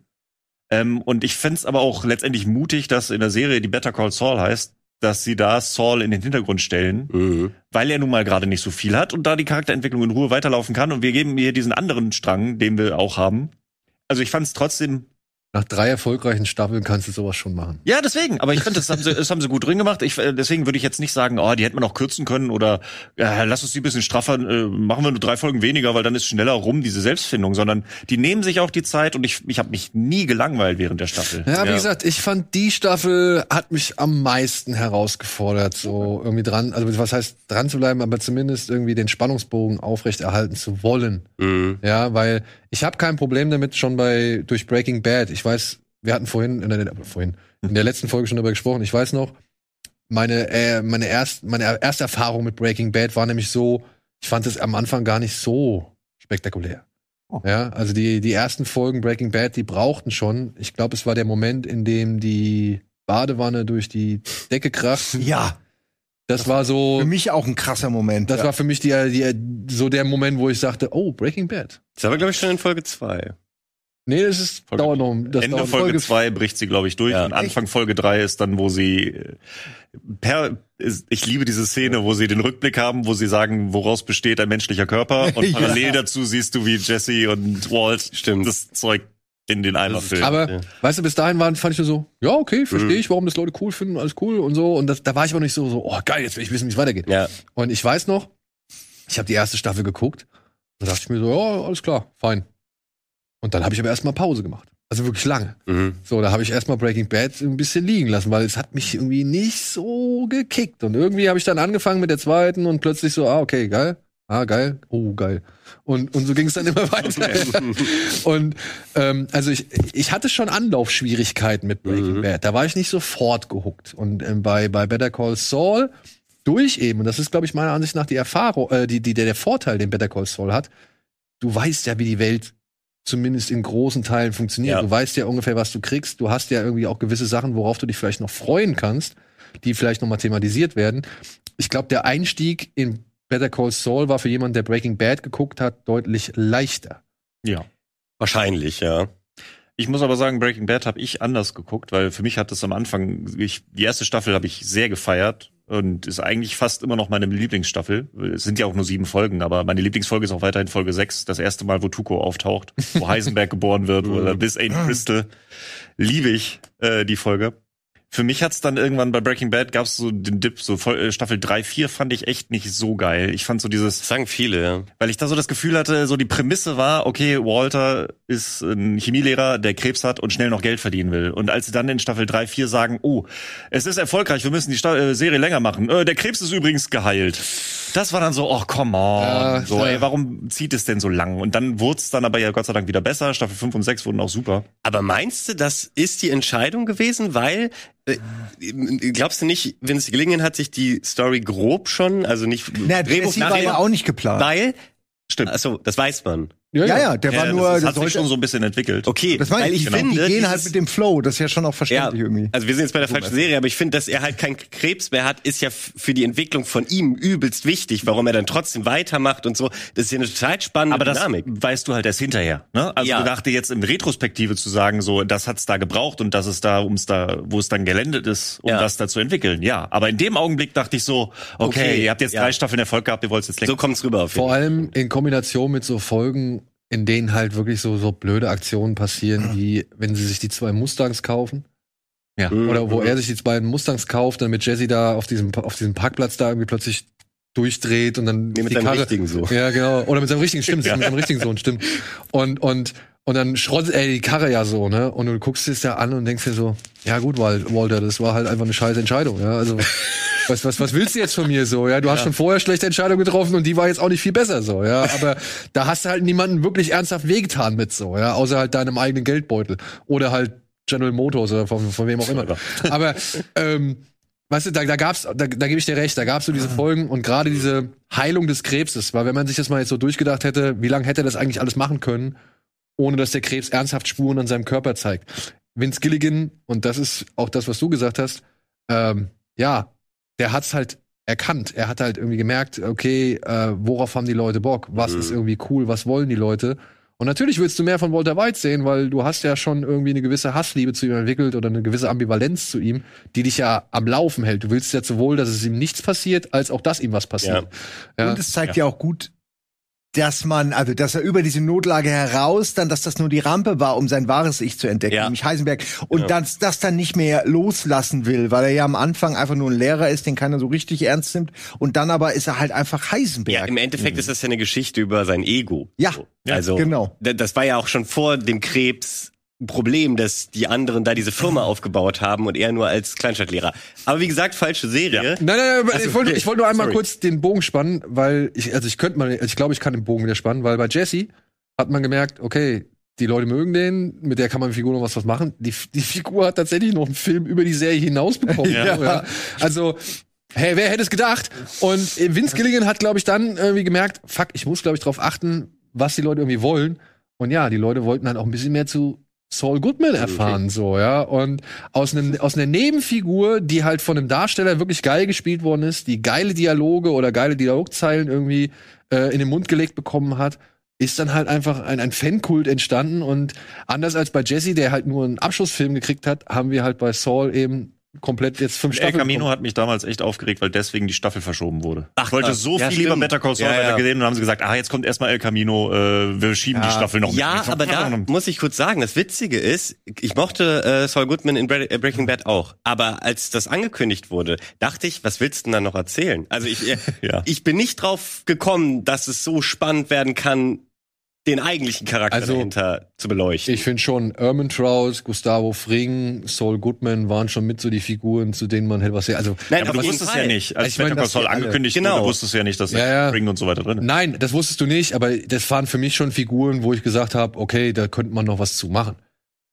Ähm, und ich find's aber auch letztendlich mutig, dass in der Serie, die Better Call Saul heißt, dass sie da Saul in den Hintergrund stellen, Mhm. weil er nun mal gerade nicht so viel hat und da die Charakterentwicklung in Ruhe weiterlaufen kann. Und wir geben mir diesen anderen Strang, den wir auch haben. Also ich fand's trotzdem Nach drei erfolgreichen Staffeln kannst du sowas schon machen. ja, deswegen. Aber ich finde, das, haben sie- das haben sie gut drin gemacht. Ich, äh, deswegen würde ich jetzt nicht sagen, oh, die hätten wir noch kürzen können oder äh, lass uns die ein bisschen straffer, äh, machen wir nur drei Folgen weniger, weil dann ist schneller rum diese Selbstfindung. Sondern die nehmen sich auch die Zeit und ich, ich habe mich nie gelangweilt während der Staffel. Ja, wie Ja. gesagt, ich fand die Staffel hat mich am meisten herausgefordert, so irgendwie dran, also was heißt dran zu bleiben, aber zumindest irgendwie den Spannungsbogen aufrechterhalten zu wollen. Mhm. Ja, weil ich habe kein Problem damit schon bei durch Breaking Bad. Ich weiß, wir hatten vorhin in der, vorhin in der letzten Folge schon darüber gesprochen. Ich weiß noch, meine äh, meine erst meine erste Erfahrung mit Breaking Bad war nämlich so, ich fand es am Anfang gar nicht so spektakulär. Ja, also die die ersten Folgen Breaking Bad, die brauchten schon. Ich glaube, es war der Moment, in dem die Badewanne durch die Decke kracht. Ja, Das war so für mich auch ein krasser Moment. das ja. war für mich die, die, so der Moment, wo ich sagte, oh, Breaking Bad. Das war, glaube ich, schon in Folge zwei. Nee, das ist Folge- dauert noch. Das Ende dauert Folge 2 bricht sie, glaube ich, durch. Ja. und Anfang Folge 3 ist dann, wo sie äh, per ist, ich liebe diese Szene, wo sie den Rückblick haben, wo sie sagen, woraus besteht ein menschlicher Körper. Und Ja. parallel dazu siehst du, wie Jesse und Walt Stimmt. das Zeug in den Eimer füllen. Aber Ja. weißt du, bis dahin waren, fand ich nur so, ja, okay, verstehe Mhm. ich, warum das Leute cool finden, alles cool und so. Und das, da war ich aber nicht so, so, oh geil, jetzt will ich wissen, wie es weitergeht. Ja. Und ich weiß noch, ich habe die erste Staffel geguckt. Da dachte ich mir so, ja, alles klar, fein. Und dann habe ich aber erstmal Pause gemacht. Also wirklich lange. Mhm. So, da habe ich erstmal Breaking Bad ein bisschen liegen lassen, weil es hat mich irgendwie nicht so gekickt. Und irgendwie habe ich dann angefangen mit der zweiten und plötzlich so, ah, okay, geil. Ah, geil. Oh, geil. Und, und so ging es dann immer weiter. und ähm, also ich, ich hatte schon Anlaufschwierigkeiten mit Breaking Mhm. Bad. Da war ich nicht sofort gehuckt. Und ähm, bei, bei Better Call Saul durch eben, und das ist, glaube ich, meiner Ansicht nach die Erfahrung, äh, die, die, der, der Vorteil, den Better Call Saul hat, du weißt ja, wie die Welt zumindest in großen Teilen funktioniert. Ja. Du weißt ja ungefähr, was du kriegst. Du hast ja irgendwie auch gewisse Sachen, worauf du dich vielleicht noch freuen kannst, die vielleicht noch mal thematisiert werden. Ich glaube, der Einstieg in Better Call Saul war für jemanden, der Breaking Bad geguckt hat, deutlich leichter. ja. Wahrscheinlich, ja. Ich muss aber sagen, Breaking Bad habe ich anders geguckt, weil für mich hat es am Anfang, ich, die erste Staffel habe ich sehr gefeiert und ist eigentlich fast immer noch meine Lieblingsstaffel. Es sind ja auch nur sieben Folgen, aber meine Lieblingsfolge ist auch weiterhin Folge sechs, das erste Mal, wo Tuco auftaucht, wo Heisenberg geboren wird, oder bis Aiden Crystal. Liebe ich äh, die Folge. Für mich hat's dann irgendwann bei Breaking Bad gab's so den Dip, so äh, Staffel drei, vier fand ich echt nicht so geil. Ich fand so dieses, Das sagen viele, ja. weil ich da so das Gefühl hatte, so die Prämisse war, okay, Walter ist ein Chemielehrer, der Krebs hat und schnell noch Geld verdienen will. Und als sie dann in Staffel 3, 4 sagen, oh, es ist erfolgreich, wir müssen die Sta äh, Serie länger machen. Äh, der Krebs ist übrigens geheilt. Das war dann so, oh, come on. Ja, so, ey, warum zieht es denn so lang? Und dann wurde es dann aber ja Gott sei Dank wieder besser. Staffel 5 und 6 wurden auch super. Aber meinst du, das ist die Entscheidung gewesen? Weil, glaubst du nicht, wenn es gelingen hat, sich die Story grob schon, also nicht Na, Jesse war ja auch nicht geplant. weil, Stimmt. achso, das weiß man. Ja, ja, der war Ja, nur, das, der hat sich schon so ein bisschen entwickelt. Okay, das meine weil ich ich, finde, die gehen halt mit dem Flow, das ist ja schon auch ja, verständlich irgendwie. also wir sind jetzt bei der falschen Serie, aber ich finde, dass er halt keinen Krebs mehr hat, ist ja für die Entwicklung von ihm übelst wichtig, warum er dann trotzdem weitermacht und so. Das ist ja eine total spannende Aber das Dynamik. weißt du halt erst hinterher. Ne? Also Ja. du dachte jetzt in Retrospektive zu sagen, so das hat's da gebraucht und das ist da, ums da, wo es dann gelandet ist, um Ja. das da zu entwickeln. Ja, aber in dem Augenblick dachte ich so, okay, Okay, ihr habt jetzt ja. drei Staffeln Erfolg gehabt, ihr wollt jetzt So länger. kommt's rüber auf jeden Vor allem in Kombination mit so Folgen, in denen halt wirklich so, so blöde Aktionen passieren, wie wenn sie sich die zwei Mustangs kaufen Ja. Oder wo er sich die beiden Mustangs kauft, dann mit Jesse da auf diesem, auf diesem Parkplatz da irgendwie plötzlich durchdreht und dann Nee, mit die seinem Karre, richtigen Sohn. Ja, genau. Oder mit seinem richtigen, stimmt, mit seinem richtigen Sohn, stimmt. Und, und, und dann schrottet er die Karre ja so, ne? Und du guckst es ja an und denkst dir so, ja gut, Wal- Walter, das war halt einfach eine scheiß Entscheidung, ja. Also, was, was, was willst du jetzt von mir so? Ja, du hast schon vorher schlechte Entscheidungen getroffen und die war jetzt auch nicht viel besser so, ja. Aber da hast du halt niemanden wirklich ernsthaft wehgetan mit so, ja, außer halt deinem eigenen Geldbeutel. Oder halt General Motors oder von, von wem auch immer. Aber ähm, weißt du, da, da gab's, da, da gebe ich dir recht, da gab's so diese Folgen und gerade diese Heilung des Krebses, weil wenn man sich das mal jetzt so durchgedacht hätte, wie lange hätte er das eigentlich alles machen können, ohne dass der Krebs ernsthaft Spuren an seinem Körper zeigt. Vince Gilligan, und das ist auch das, was du gesagt hast, ähm, ja, der hat's halt erkannt. Er hat halt irgendwie gemerkt, okay, äh, worauf haben die Leute Bock? Was ist irgendwie cool? Was wollen die Leute? Und natürlich willst du mehr von Walter White sehen, weil du hast ja schon irgendwie eine gewisse Hassliebe zu ihm entwickelt oder eine gewisse Ambivalenz zu ihm, die dich ja am Laufen hält. Du willst ja sowohl, dass es ihm nichts passiert, als auch, dass ihm was passiert. Ja. Und es zeigt ja. auch gut, dass man, also dass er über diese Notlage heraus, dann, dass das nur die Rampe war, um sein wahres Ich zu entdecken, Ja. nämlich Heisenberg, und Ja. dass das dann nicht mehr loslassen will, weil er ja am Anfang einfach nur ein Lehrer ist, den keiner so richtig ernst nimmt, und dann aber ist er halt einfach Heisenberg. Ja, im Endeffekt ist das ja eine Geschichte über sein Ego. Ja, So. ja, also genau. das war ja auch schon vor dem Krebs Problem, dass die anderen da diese Firma aufgebaut haben und er nur als Kleinstadtlehrer. Aber wie gesagt, falsche Serie. Nein, nein, nein, Also, ich wollte ich wollte nur einmal sorry. kurz den Bogen spannen, weil ich, also ich könnte mal, also ich glaube, ich kann den Bogen wieder spannen, weil bei Jesse hat man gemerkt, okay, die Leute mögen den, mit der kann man Figur noch was, was machen. Die, die Figur hat tatsächlich noch einen Film über die Serie hinaus bekommen. Ja. ja. Also, hey, wer hätte es gedacht? Und Vince Gilligan hat, glaube ich, dann irgendwie gemerkt, fuck, ich muss, glaube ich, darauf achten, was die Leute irgendwie wollen. Und ja, die Leute wollten dann auch ein bisschen mehr zu Saul Goodman erfahren, so, ja. Und aus, einem, aus einer Nebenfigur, die halt von einem Darsteller wirklich geil gespielt worden ist, die geile Dialoge oder geile Dialogzeilen irgendwie äh, in den Mund gelegt bekommen hat, ist dann halt einfach ein, ein Fankult entstanden. Und anders als bei Jesse, der halt nur einen Abschlussfilm gekriegt hat, haben wir halt bei Saul eben komplett jetzt fünf El Staffeln. Camino bekommen. hat mich damals echt aufgeregt, weil deswegen die Staffel verschoben wurde. Ach, ich wollte so Ja, viel lieber stimmt. Better Call Saul Ja, ja. gesehen und dann haben sie gesagt, ah, jetzt kommt erstmal El Camino, äh, wir schieben die Staffel noch. Ja, mit. aber da muss ich kurz sagen, das Witzige ist, ich mochte äh, Saul Goodman in Bre äh, Breaking Bad auch, aber als das angekündigt wurde, dachte ich, was willst du denn da noch erzählen? Also ich, äh, Ja. ich bin nicht drauf gekommen, dass es so spannend werden kann, den eigentlichen Charakter Also, dahinter zu beleuchten. Ich finde schon, Ermentrout, Gustavo Fring, Saul Goodman waren schon mit so die Figuren, zu denen man hätte was sehr. Also, Nein, aber auf du wusstest ja nicht, als Ich Better dass Saul angekündigt Genau. wurde, wusstest du ja nicht, dass Ja, ja. Ring und so weiter drin ist. Nein, das wusstest du nicht, aber das waren für mich schon Figuren, wo ich gesagt habe, okay, da könnte man noch was zu machen.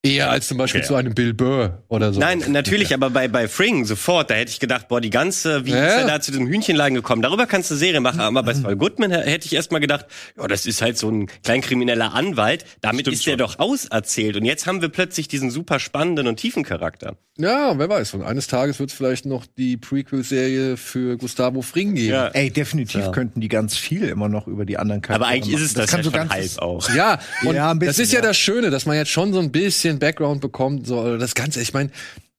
Eher als zum Beispiel Okay. zu einem Bill Burr oder so. Nein, natürlich, aber bei, bei Fring sofort, da hätte ich gedacht, boah, die ganze, wie Ja. ist er da zu diesem Hühnchenladen gekommen? Darüber kannst du Serie machen, aber bei Saul Goodman hätte ich erstmal gedacht, ja, das ist halt so ein kleinkrimineller Anwalt, damit Stimmt ist der schon. doch auserzählt und jetzt haben wir plötzlich diesen super spannenden und tiefen Charakter. Ja, wer weiß. Und eines Tages wird es vielleicht noch die Prequel-Serie für Gustavo Fring geben. Ja. Ey, definitiv Ja. könnten die ganz viel immer noch über die anderen Charaktere Aber eigentlich ist es machen. das, kann ja so schon ganz halb auch. Ja, und Ja, ein bisschen, das ist ja, ja. das Schöne, dass man jetzt schon so ein bisschen Background bekommt, so oder das Ganze. Ich meine,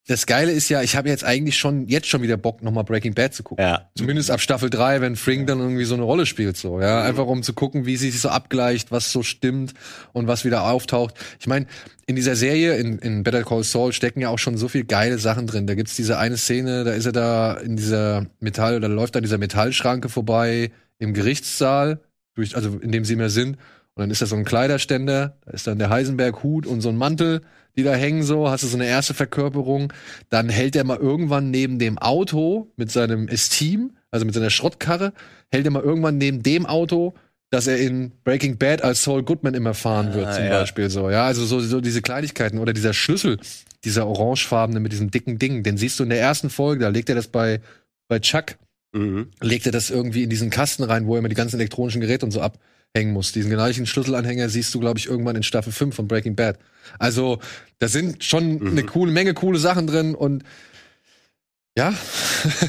das Geile ist ja, ich habe jetzt eigentlich schon jetzt schon wieder Bock, nochmal Breaking Bad zu gucken. Ja. Zumindest ab Staffel 3, wenn Fring dann irgendwie so eine Rolle spielt, so, ja. Einfach um zu gucken, wie sie sich so abgleicht, was so stimmt und was wieder auftaucht. Ich meine, in dieser Serie, in, in Better Call Saul, stecken ja auch schon so viel geile Sachen drin. Da gibt's diese eine Szene, da ist er da in dieser Metall, oder läuft an dieser Metallschranke vorbei im Gerichtssaal, durch, also in dem sie mehr sind. Und dann ist da so ein Kleiderständer, da ist dann der Heisenberg-Hut und so ein Mantel, die da hängen so, hast du so eine erste Verkörperung. Dann hält er mal irgendwann neben dem Auto mit seinem Esteem, also mit seiner Schrottkarre, hält er mal irgendwann neben dem Auto, dass er in Breaking Bad als Saul Goodman immer fahren wird, Ah, zum ja. Beispiel so. Ja, also so, so diese Kleinigkeiten oder dieser Schlüssel, dieser orangefarbene mit diesem dicken Ding, den siehst du in der ersten Folge, da legt er das bei, bei Chuck Mhm. legt er das irgendwie in diesen Kasten rein, wo er immer die ganzen elektronischen Geräte und so abhängen muss. Diesen gleichen Schlüsselanhänger siehst du, glaube ich, irgendwann in Staffel 5 von Breaking Bad. Also, da sind schon eine coole Menge coole Sachen drin und ja,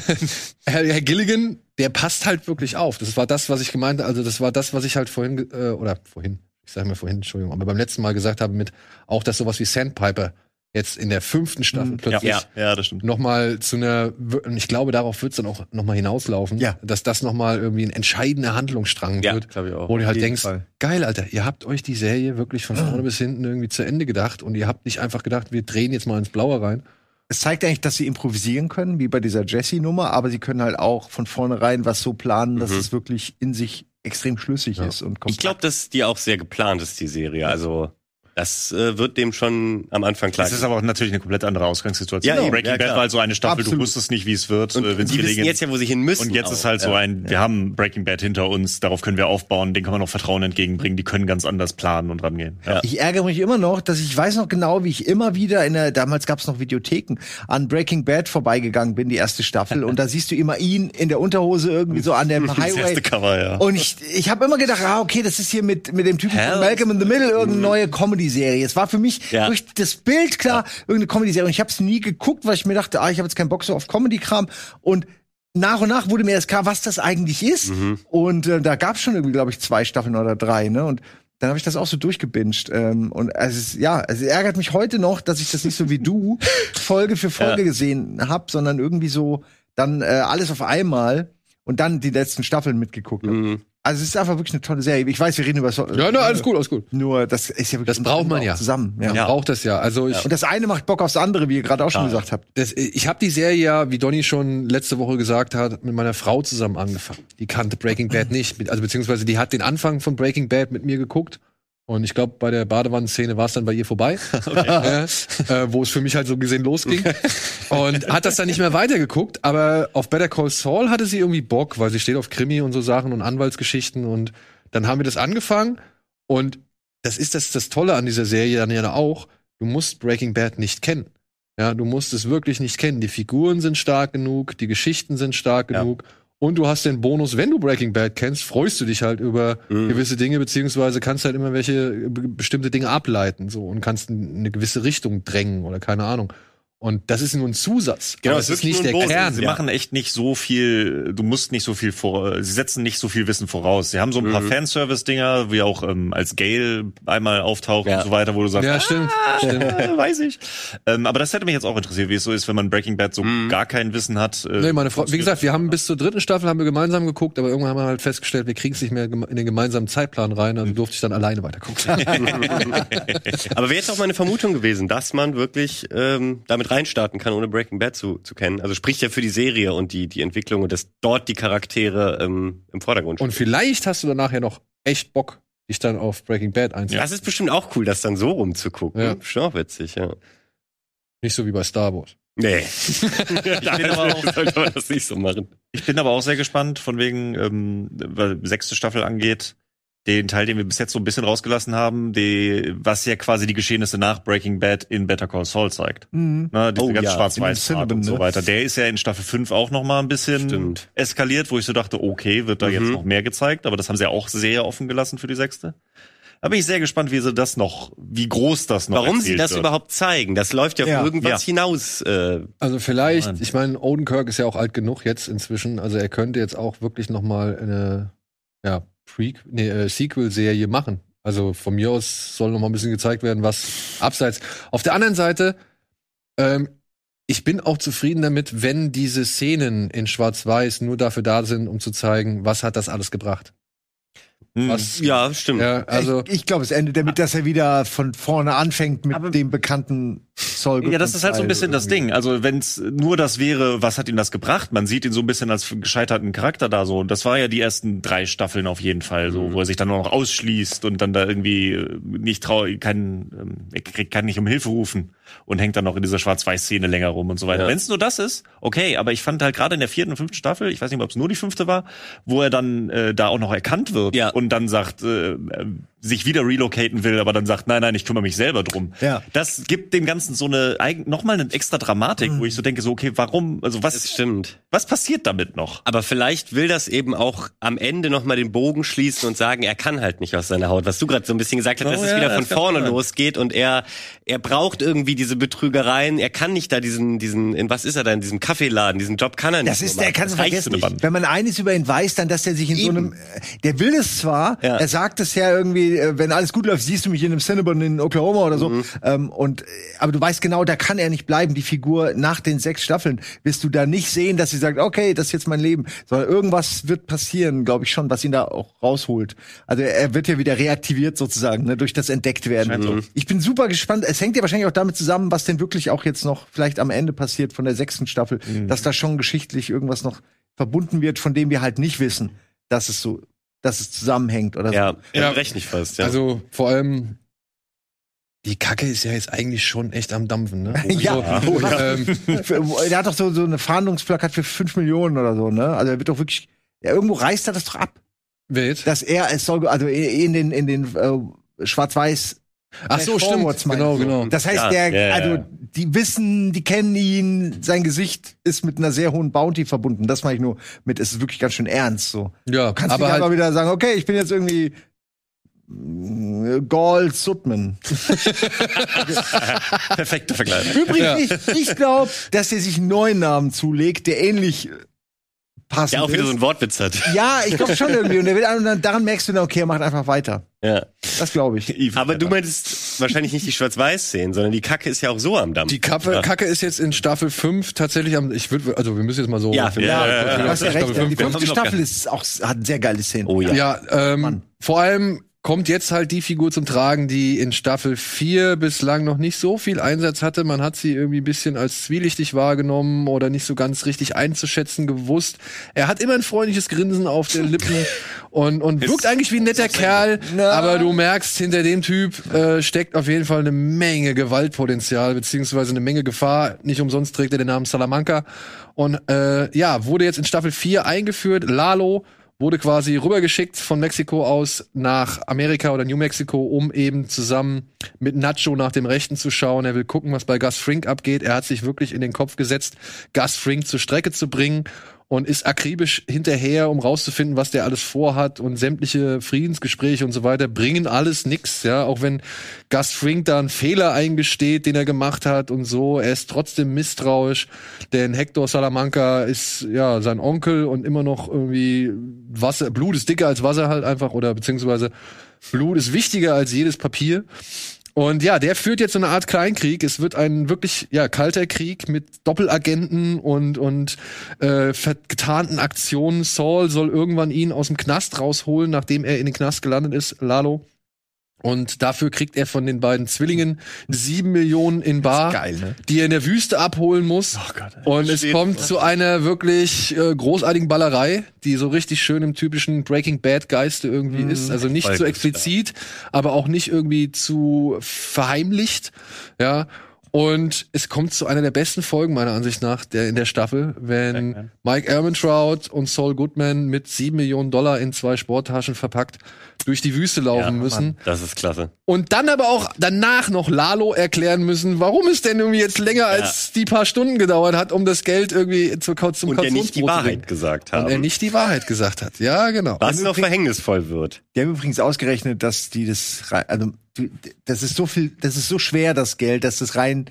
Herr, Herr Gilligan, der passt halt wirklich auf. Das war das, was ich gemeint also das war das, was ich halt vorhin, äh, oder vorhin, ich sage mir vorhin, Entschuldigung, aber beim letzten Mal gesagt habe mit auch, dass sowas wie Sandpiper jetzt in der fünften Staffel Mhm. plötzlich Ja. Ja, das stimmt. noch mal zu einer und ich glaube darauf wird es dann auch noch mal hinauslaufen, Ja. dass das noch mal irgendwie ein entscheidender Handlungsstrang Ja, wird, glaube ich auch. wo du halt denkst, Fall. geil, Alter, ihr habt euch die Serie wirklich von vorne bis hinten irgendwie zu Ende gedacht und ihr habt nicht einfach gedacht, wir drehen jetzt mal ins Blaue rein es zeigt eigentlich, dass sie improvisieren können, wie bei dieser Jessie-Nummer, aber sie können halt auch von vornherein was so planen, dass Mhm. es wirklich in sich extrem schlüssig ist und Ich kompakt. glaube, dass die auch sehr geplant ist, die Serie. Also das äh, wird dem schon am Anfang klar. Das ist aber auch natürlich eine komplett andere Ausgangssituation. Ja, eben, Breaking ja, Bad war halt so eine Staffel, Absolut. du wusstest nicht, wie es wird, und äh, wenn's die wissen gelegen jetzt ja, wo sie hin müssen. Und jetzt ist auch, halt so ja. ein, wir haben Breaking Bad hinter uns, darauf können wir aufbauen, den kann man noch Vertrauen entgegenbringen, die können ganz anders planen und rangehen. Ja. Ich ärgere mich immer noch, dass ich weiß noch genau, wie ich immer wieder in der, damals gab es noch Videotheken, an Breaking Bad vorbeigegangen bin, die erste Staffel. und da siehst du immer ihn in der Unterhose irgendwie so an dem Das Highway. erste Cover, ja. Und ich, ich habe immer gedacht, ah, okay, das ist hier mit, mit dem Typen Hell. von Malcolm in the Middle irgendeine neue Comedy-Serie. Es war für mich Ja. durch das Bild klar irgendeine Comedy-Serie. Und ich habe es nie geguckt, weil ich mir dachte, ah, ich habe jetzt keinen Bock so auf Comedy-Kram. Und nach und nach wurde mir erst klar, was das eigentlich ist. Und äh, da gab es schon irgendwie, glaube ich, zwei Staffeln oder drei. Ne? Und dann habe ich das auch so durchgebinged. Ähm, und es, ja, es ärgert mich heute noch, dass ich das nicht so wie du Folge für Folge gesehen habe, sondern irgendwie so dann äh, alles auf einmal und dann die letzten Staffeln mitgeguckt habe. Mhm. Also es ist einfach wirklich eine tolle Serie. Ich weiß, wir reden über so Ja, na, alles gut, alles gut. Nur das ist ja wirklich Das braucht man ja. zusammen. Ja. Man braucht das ja. Also ich, Und das eine macht Bock aufs andere, wie ihr gerade auch schon gesagt habt. das, ich habe die Serie ja, wie Donny schon letzte Woche gesagt hat, mit meiner Frau zusammen angefangen. Die kannte Breaking Bad nicht, also beziehungsweise die hat den Anfang von Breaking Bad mit mir geguckt. Und ich glaube, bei der Badewannenszene war es dann bei ihr vorbei, ja, äh, wo es für mich halt so gesehen losging. und hat das dann nicht mehr weitergeguckt. Aber auf Better Call Saul hatte sie irgendwie Bock, weil sie steht auf Krimi und so Sachen und Anwaltsgeschichten. Und dann haben wir das angefangen. Und das ist das, das Tolle an dieser Serie dann ja auch. Du musst Breaking Bad nicht kennen. Ja, du musst es wirklich nicht kennen. Die Figuren sind stark genug, die Geschichten sind stark Ja. genug. Und du hast den Bonus, wenn du Breaking Bad kennst, freust du dich halt über Mhm. gewisse Dinge, beziehungsweise kannst halt immer welche be- bestimmte Dinge ableiten, so, und kannst in eine gewisse Richtung drängen oder keine Ahnung. Und das ist nur ein Zusatz. Genau, es ist ist nicht der ein Kern. Bonus. Sie Ja. machen echt nicht so viel, du musst nicht so viel vor, sie setzen nicht so viel Wissen voraus. Sie haben so ein paar Mhm. Fanservice-Dinger, wie auch ähm, als Gale einmal auftaucht Ja. und so weiter, wo du sagst, Ja, stimmt. stimmt. äh, weiß ich. Ähm, aber das hätte mich jetzt auch interessiert, wie es so ist, wenn man Breaking Bad so Mhm. gar kein Wissen hat. Äh, Nee, meine Frau, wie gesagt, wir haben bis zur dritten Staffel haben wir gemeinsam geguckt, aber irgendwann haben wir halt festgestellt, wir kriegen es nicht mehr in den gemeinsamen Zeitplan rein, also durfte ich dann alleine weitergucken. Aber wäre jetzt auch meine Vermutung gewesen, dass man wirklich ähm, damit reinstarten kann, ohne Breaking Bad zu, zu kennen. Also spricht ja für die Serie und die, die Entwicklung und dass dort die Charaktere ähm, im Vordergrund Und vielleicht hast du danach ja noch echt Bock, dich dann auf Breaking Bad einzulassen. Das ist bestimmt auch cool, das dann so rumzugucken. Ja. Bestimmt auch witzig, ja. Nicht so wie bei Star Wars. Nee. bin aber auch- sollte man das nicht so machen. Ich bin aber auch sehr gespannt, von wegen, ähm, weil sechste Staffel angeht, den Teil, den wir bis jetzt so ein bisschen rausgelassen haben, die, was ja quasi die Geschehnisse nach Breaking Bad in Better Call Saul zeigt. Mhm. Ne, diese Oh ganz ja, schwarz-weiß Part und so ne? weiter. Der ist ja in Staffel 5 auch noch mal ein bisschen Stimmt. eskaliert, wo ich so dachte, okay, wird da jetzt Mhm. noch mehr gezeigt, aber das haben sie ja auch sehr offen gelassen für die sechste. Da bin ich sehr gespannt, wie sie das noch, wie groß das noch Warum sie das wird. überhaupt zeigen, das läuft ja auf Ja. irgendwas Ja. hinaus. Äh, Also vielleicht, Mann. ich meine, Odenkirk ist ja auch alt genug jetzt inzwischen, also er könnte jetzt auch wirklich noch mal eine ja, Pre nee, äh, Sequel-Serie machen. Also von mir aus soll noch mal ein bisschen gezeigt werden, was abseits. Auf der anderen Seite, ähm, ich bin auch zufrieden damit, wenn diese Szenen in Schwarz-Weiß nur dafür da sind, um zu zeigen, was hat das alles gebracht. Hm. Was, ja, stimmt. ja, also ich ich glaube, es endet damit, dass er wieder von vorne anfängt mit Aber- dem bekannten Ja, das ist halt so ein bisschen das. Ding. Also wenn es nur das wäre, was hat ihm das gebracht? Man sieht ihn so ein bisschen als gescheiterten Charakter da so. Und das war ja die ersten drei Staffeln auf jeden Fall so, wo er sich dann nur noch ausschließt und dann da irgendwie äh, nicht trau, kann, ähm, er kann nicht um Hilfe rufen und hängt dann noch in dieser Schwarz-Weiß-Szene länger rum und so weiter. Ja. Wenn es nur das ist, okay. Aber ich fand halt gerade in der vierten und fünften Staffel, ich weiß nicht, ob es nur die fünfte war, wo er dann äh, da auch noch erkannt wird Ja. und dann sagt, äh, sich wieder relocaten will, aber dann sagt, nein, nein, ich kümmere mich selber drum. Ja. Das gibt dem Ganzen so eine eigen, noch mal eine extra Dramatik, wo ich so denke, so okay, warum, also Das was, stimmt. was passiert damit noch? Aber vielleicht will das eben auch am Ende nochmal den Bogen schließen und sagen, er kann halt nicht aus seiner Haut. Was du gerade so ein bisschen gesagt hast, Oh dass es ja, wieder das von kann vorne sein. losgeht und er, er braucht irgendwie diese Betrügereien. Er kann nicht da diesen, diesen, in was ist er da, in diesem Kaffeeladen, diesen Job kann er nicht. Das ist, der kannst du Das reicht vergessen. nicht. Wenn man eines über ihn weiß, dann, dass er sich in so Eben. einem, äh, der will es zwar, Ja. er sagt es ja irgendwie äh, wenn alles gut läuft, siehst du mich in einem Cinnabon in Oklahoma oder so. Ähm, und äh, aber du weißt genau, da kann er nicht bleiben. Die Figur nach den sechs Staffeln wirst du da nicht sehen, dass sie sagt, okay, das ist jetzt mein Leben, sondern irgendwas wird passieren, glaube ich schon, was ihn da auch rausholt. Also er wird ja wieder reaktiviert sozusagen, ne, durch das entdeckt werden. Ich bin super gespannt. Es hängt ja wahrscheinlich auch damit zusammen, was denn wirklich auch jetzt noch vielleicht am Ende passiert von der sechsten Staffel, dass da schon geschichtlich irgendwas noch verbunden wird, von dem wir halt nicht wissen, dass es so, dass es zusammenhängt oder so. Ja, Ja. ja. recht nicht fast. Ja. Also vor allem die Kacke ist ja jetzt eigentlich schon echt am Dampfen, ne? Ja. So, ähm, Für- Der hat doch so, so eine Fahndungsplakat für 5 Millionen oder so, ne? Also er wird doch wirklich, ja, irgendwo reißt er das doch ab, wer jetzt? dass er es soll, also in den, in den äh, Schwarz-Weiß. Ach so, stimmt. Forwards meine Genau, genau. Das heißt, Ja, der, ja, ja. also die wissen, die kennen ihn, sein Gesicht ist mit einer sehr hohen Bounty verbunden. Das meine ich nur mit, es ist wirklich ganz schön ernst so. Ja, Du kannst aber nicht halt, einfach wieder sagen, okay, ich bin jetzt irgendwie äh, Gaul Sutman. Perfekter Vergleich. Übrigens, Ja. ich, ich glaube, dass er sich einen neuen Namen zulegt, der ähnlich äh, passend Der auch wieder ist. so einen Wortwitz hat. Ja, ich glaube schon irgendwie. Und der will, und dann, daran merkst du dann, okay, er macht einfach weiter. Ja. Das glaube ich. Aber du meintest wahrscheinlich nicht die Schwarz-Weiß-Szenen, sondern die Kacke ist ja auch so am Dampf. die Kappe, Ja. Kacke ist jetzt in Staffel 5 tatsächlich am, ich würde, also wir müssen jetzt mal so. Ja, finden. ja, ja, ja, Du hast ja recht. Die fünfte Staffel ist auch, hat sehr geile Szenen. Oh ja. Ja, ähm, Mann. vor allem kommt jetzt halt die Figur zum Tragen, die in Staffel 4 bislang noch nicht so viel Einsatz hatte. Man hat sie irgendwie ein bisschen als zwielichtig wahrgenommen oder nicht so ganz richtig einzuschätzen gewusst. Er hat immer ein freundliches Grinsen auf den Lippen und, und wirkt eigentlich wie ein netter Kerl, Na. aber du merkst, hinter dem Typ äh, steckt auf jeden Fall eine Menge Gewaltpotenzial beziehungsweise eine Menge Gefahr. Nicht umsonst trägt er den Namen Salamanca. Und äh, ja, wurde jetzt in Staffel 4 eingeführt. Lalo wurde quasi rübergeschickt von Mexiko aus nach Amerika oder New Mexico, um eben zusammen mit Nacho nach dem Rechten zu schauen. Er will gucken, was bei Gus Frink abgeht. Er hat sich wirklich in den Kopf gesetzt, Gus Frink zur Strecke zu bringen und ist akribisch hinterher, um rauszufinden, was der alles vorhat und sämtliche Friedensgespräche und so weiter bringen alles nix, ja, auch wenn Gus Frink da einen Fehler eingesteht, den er gemacht hat und so, er ist trotzdem misstrauisch, denn Hector Salamanca ist ja sein Onkel und immer noch irgendwie Wasser, Blut ist dicker als Wasser halt einfach oder beziehungsweise Blut ist wichtiger als jedes Papier. Und ja, der führt jetzt so eine Art Kleinkrieg. Es wird ein wirklich ja kalter Krieg mit Doppelagenten und und äh, vertarnten Aktionen. Saul soll irgendwann ihn aus dem Knast rausholen, nachdem er in den Knast gelandet ist, Lalo. Und dafür kriegt er von den beiden Zwillingen sieben Millionen in Bar, geil, ne? die er in der Wüste abholen muss. und es kommt zu einer wirklich äh, großartigen Ballerei, die so richtig schön im typischen Breaking Bad Geiste irgendwie ist. Also nicht zu explizit, aber auch nicht irgendwie zu verheimlicht. Ja. Und es kommt zu einer der besten Folgen meiner Ansicht nach der in der Staffel, wenn Mike Ehrmantraut und Saul Goodman mit sieben Millionen Dollar in zwei Sporttaschen verpackt durch die Wüste laufen müssen. Das ist klasse. Und dann aber auch danach noch Lalo erklären müssen, warum es denn irgendwie jetzt länger als die paar Stunden gedauert hat, um das Geld irgendwie zu, zum Und der nicht die Wahrheit bringen. gesagt Und er nicht die Wahrheit gesagt hat. Ja, genau. Was noch verhängnisvoll wird. Die haben übrigens ausgerechnet, dass die das, also das ist so viel, das ist so schwer, das Geld, dass das rein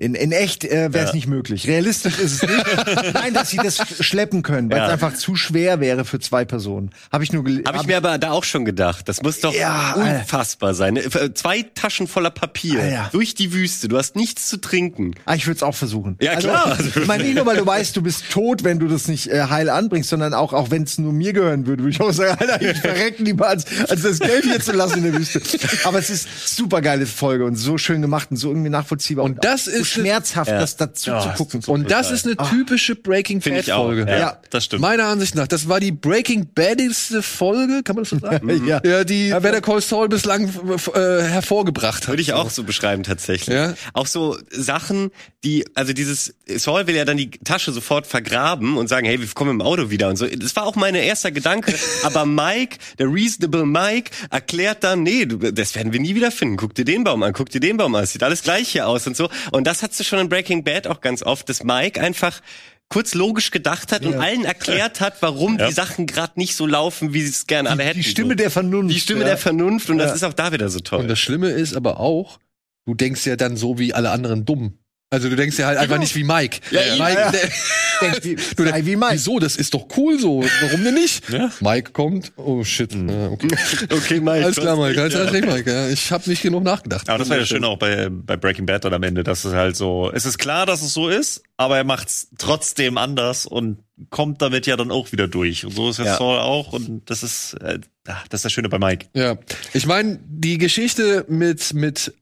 in, in echt äh, wäre es Ja. nicht möglich. Realistisch ist es nicht. Nein, dass sie das schleppen können, weil Ja. es einfach zu schwer wäre für zwei Personen. Habe ich nur gelesen. Habe ich mir aber da auch schon gedacht. Das muss doch Ja, Alter. unfassbar sein. Äh, Zwei Taschen voller Papier Alter. durch die Wüste. Du hast nichts zu trinken. Ah, ich würde es auch versuchen. Ja, klar. Also, ich meine nicht nur, weil du weißt, du bist tot, wenn du das nicht äh, heil anbringst, sondern auch, auch wenn es nur mir gehören würde, würde ich auch sagen, Alter, ich verrecken lieber, als, als das Geld hier zu lassen in der Wüste. Aber es ist super geile Folge und so schön gemacht und so irgendwie nachvollziehbar Und das so ist- schmerzhaft, Ja. das dazu zu gucken. Und das ist eine typische Breaking Finde Bad ich auch. Folge. Ja, Ja. das stimmt. Meiner Ansicht nach, das war die Breaking Baddigste Folge, kann man das so sagen? Ja. ja, die Better Call Saul bislang äh, hervorgebracht hat. Würde ich auch so beschreiben tatsächlich. Ja. Auch so Sachen, die, also dieses, Saul will ja dann die Tasche sofort vergraben und sagen, hey, wir kommen im Auto wieder und so. Das war auch mein erster Gedanke. Aber Mike, der reasonable Mike, erklärt dann, nee, das werden wir nie wieder finden. Guck dir den Baum an, guck dir den Baum an. Es sieht alles gleich hier aus und so. Und das hast du schon in Breaking Bad auch ganz oft, dass Mike einfach kurz logisch gedacht hat und allen erklärt hat, warum die Sachen gerade nicht so laufen, wie sie es gerne alle hätten. Die Stimme so. der Vernunft. die Stimme ja. der Vernunft und Ja. das ist auch da wieder so toll. Und das Schlimme ist aber auch, du denkst ja dann so wie alle anderen dumm. Also du denkst ja halt einfach nicht wie Mike. ja, Mike, ja. der- wie- du denkst, wie Mike. Wieso? Das ist doch cool so. Warum denn nicht? Ja. Mike kommt. Oh shit. Ja, okay. Okay, Mike. Alles klar, Mike. Alles ja. klar, Mike. Ja, ich habe nicht genug nachgedacht. Aber das war ja schön auch bei, bei Breaking Bad dann am Ende, dass es halt so, es ist klar, dass es so ist, aber er macht's trotzdem anders und kommt damit ja dann auch wieder durch. Und so ist ja, Ja. Saul auch und das ist, äh, ah, das ist das Schöne bei Mike. Ja, ich meine, die Geschichte mit, mit,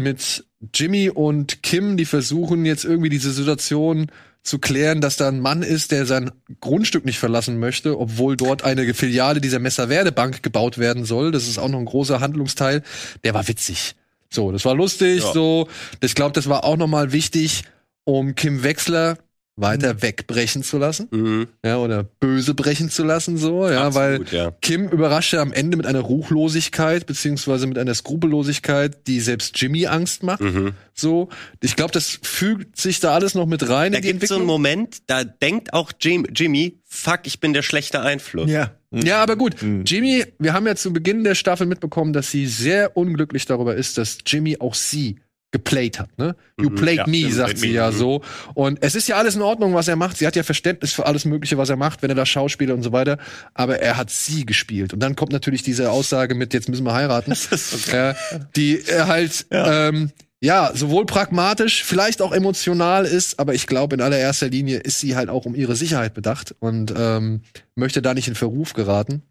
mit Jimmy und Kim, die versuchen jetzt irgendwie diese Situation zu klären, dass da ein Mann ist, der sein Grundstück nicht verlassen möchte, obwohl dort eine Filiale dieser Messerwerdebank gebaut werden soll. Das ist auch noch ein großer Handlungsteil. Der war witzig. So, das war lustig. Ja. So, ich glaube, das war auch noch mal wichtig, um Kim Wechsler weiter wegbrechen zu lassen, Mhm. ja, oder böse brechen zu lassen, so, ja, weil Absolut, ja. Kim überrascht ja am Ende mit einer Ruchlosigkeit, beziehungsweise mit einer Skrupellosigkeit, die selbst Jimmy Angst macht. Mhm. So, ich glaube, das fügt sich da alles noch mit rein Da in die gibt so einen. Moment, da denkt auch Jim, Jimmy, fuck, ich bin der schlechte Einfluss. Ja. ja, aber gut. Mhm. Jimmy, wir haben ja zu Beginn der Staffel mitbekommen, dass sie sehr unglücklich darüber ist, dass Jimmy auch sie geplayt hat, ne? You Mhm, played ja, me, you sagt sie me, ja mhm. so. Und es ist ja alles in Ordnung, was er macht. Sie hat ja Verständnis für alles Mögliche, was er macht, wenn er da Schauspieler und so weiter. Aber er hat sie gespielt. Und dann kommt natürlich diese Aussage mit, jetzt müssen wir heiraten. äh, die er halt, ja. Ähm, ja, sowohl pragmatisch, vielleicht auch emotional ist, aber ich glaube, in allererster Linie ist sie halt auch um ihre Sicherheit bedacht und ähm, möchte da nicht in Verruf geraten.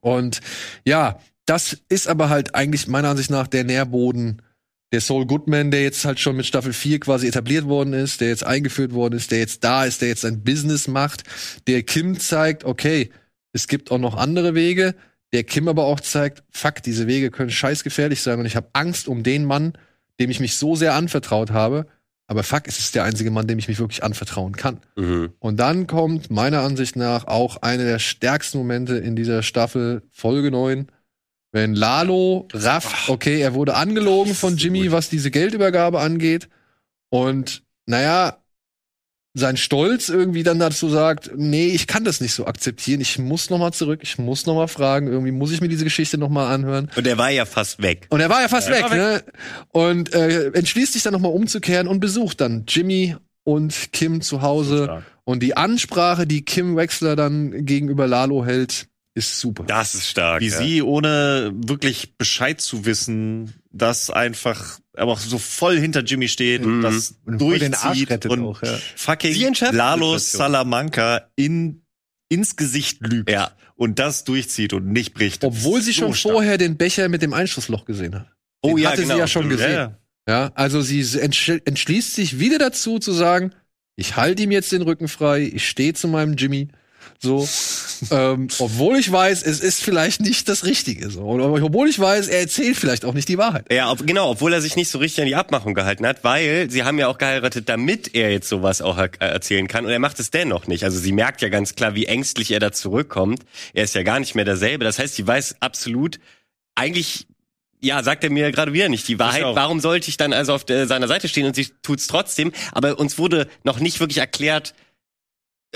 Und ja, das ist aber halt eigentlich meiner Ansicht nach der Nährboden der Saul Goodman, der jetzt halt schon mit Staffel 4 quasi etabliert worden ist, der jetzt eingeführt worden ist, der jetzt da ist, der jetzt sein Business macht, der Kim zeigt, okay, es gibt auch noch andere Wege, der Kim aber auch zeigt, fuck, diese Wege können scheißgefährlich sein und ich habe Angst um den Mann, dem ich mich so sehr anvertraut habe, aber fuck, es ist der einzige Mann, dem ich mich wirklich anvertrauen kann. Mhm. Und dann kommt meiner Ansicht nach auch eine der stärksten Momente in dieser Staffel, Folge 9, wenn Lalo rafft, okay, er wurde angelogen von Jimmy, was diese Geldübergabe angeht. Und naja, sein Stolz irgendwie dann dazu sagt, nee, ich kann das nicht so akzeptieren, ich muss noch mal zurück, ich muss noch mal fragen, irgendwie muss ich mir diese Geschichte noch mal anhören. Und er war ja fast weg. Und er war ja fast Ja, weg, war ne? Und äh, entschließt sich dann nochmal umzukehren und besucht dann Jimmy und Kim zu Hause. Und die Ansprache, die Kim Wexler dann gegenüber Lalo hält, ist super. Das ist stark. Wie ja. sie, ohne wirklich Bescheid zu wissen, das einfach, aber auch so voll hinter Jimmy steht und Mhm. das Und voll den Arsch durchzieht und auch, ja. fucking Lalo. Salamanca in, ins Gesicht lügt Ja. und das durchzieht und nicht bricht. Obwohl sie so schon stark. vorher den Becher mit dem Einschussloch gesehen hat. Oh Den ja, hatte genau. sie ja schon Ja, gesehen. ja. Ja, also sie entsch entschließt sich wieder dazu zu sagen, ich halte ihm jetzt den Rücken frei, ich stehe zu meinem Jimmy. So, ähm, obwohl ich weiß, es ist vielleicht nicht das Richtige. So, oder obwohl ich weiß, er erzählt vielleicht auch nicht die Wahrheit. Ja, ob, genau, obwohl er sich nicht so richtig an die Abmachung gehalten hat, weil sie haben ja auch geheiratet, damit er jetzt sowas auch er erzählen kann und er macht es dennoch nicht. Also sie merkt ja ganz klar, wie ängstlich er da zurückkommt. Er ist ja gar nicht mehr derselbe. Das heißt, sie weiß absolut, eigentlich, ja, sagt er mir gerade wieder nicht die Wahrheit. Warum sollte ich dann also auf der, seiner Seite stehen und sie tut's trotzdem? Aber uns wurde noch nicht wirklich erklärt,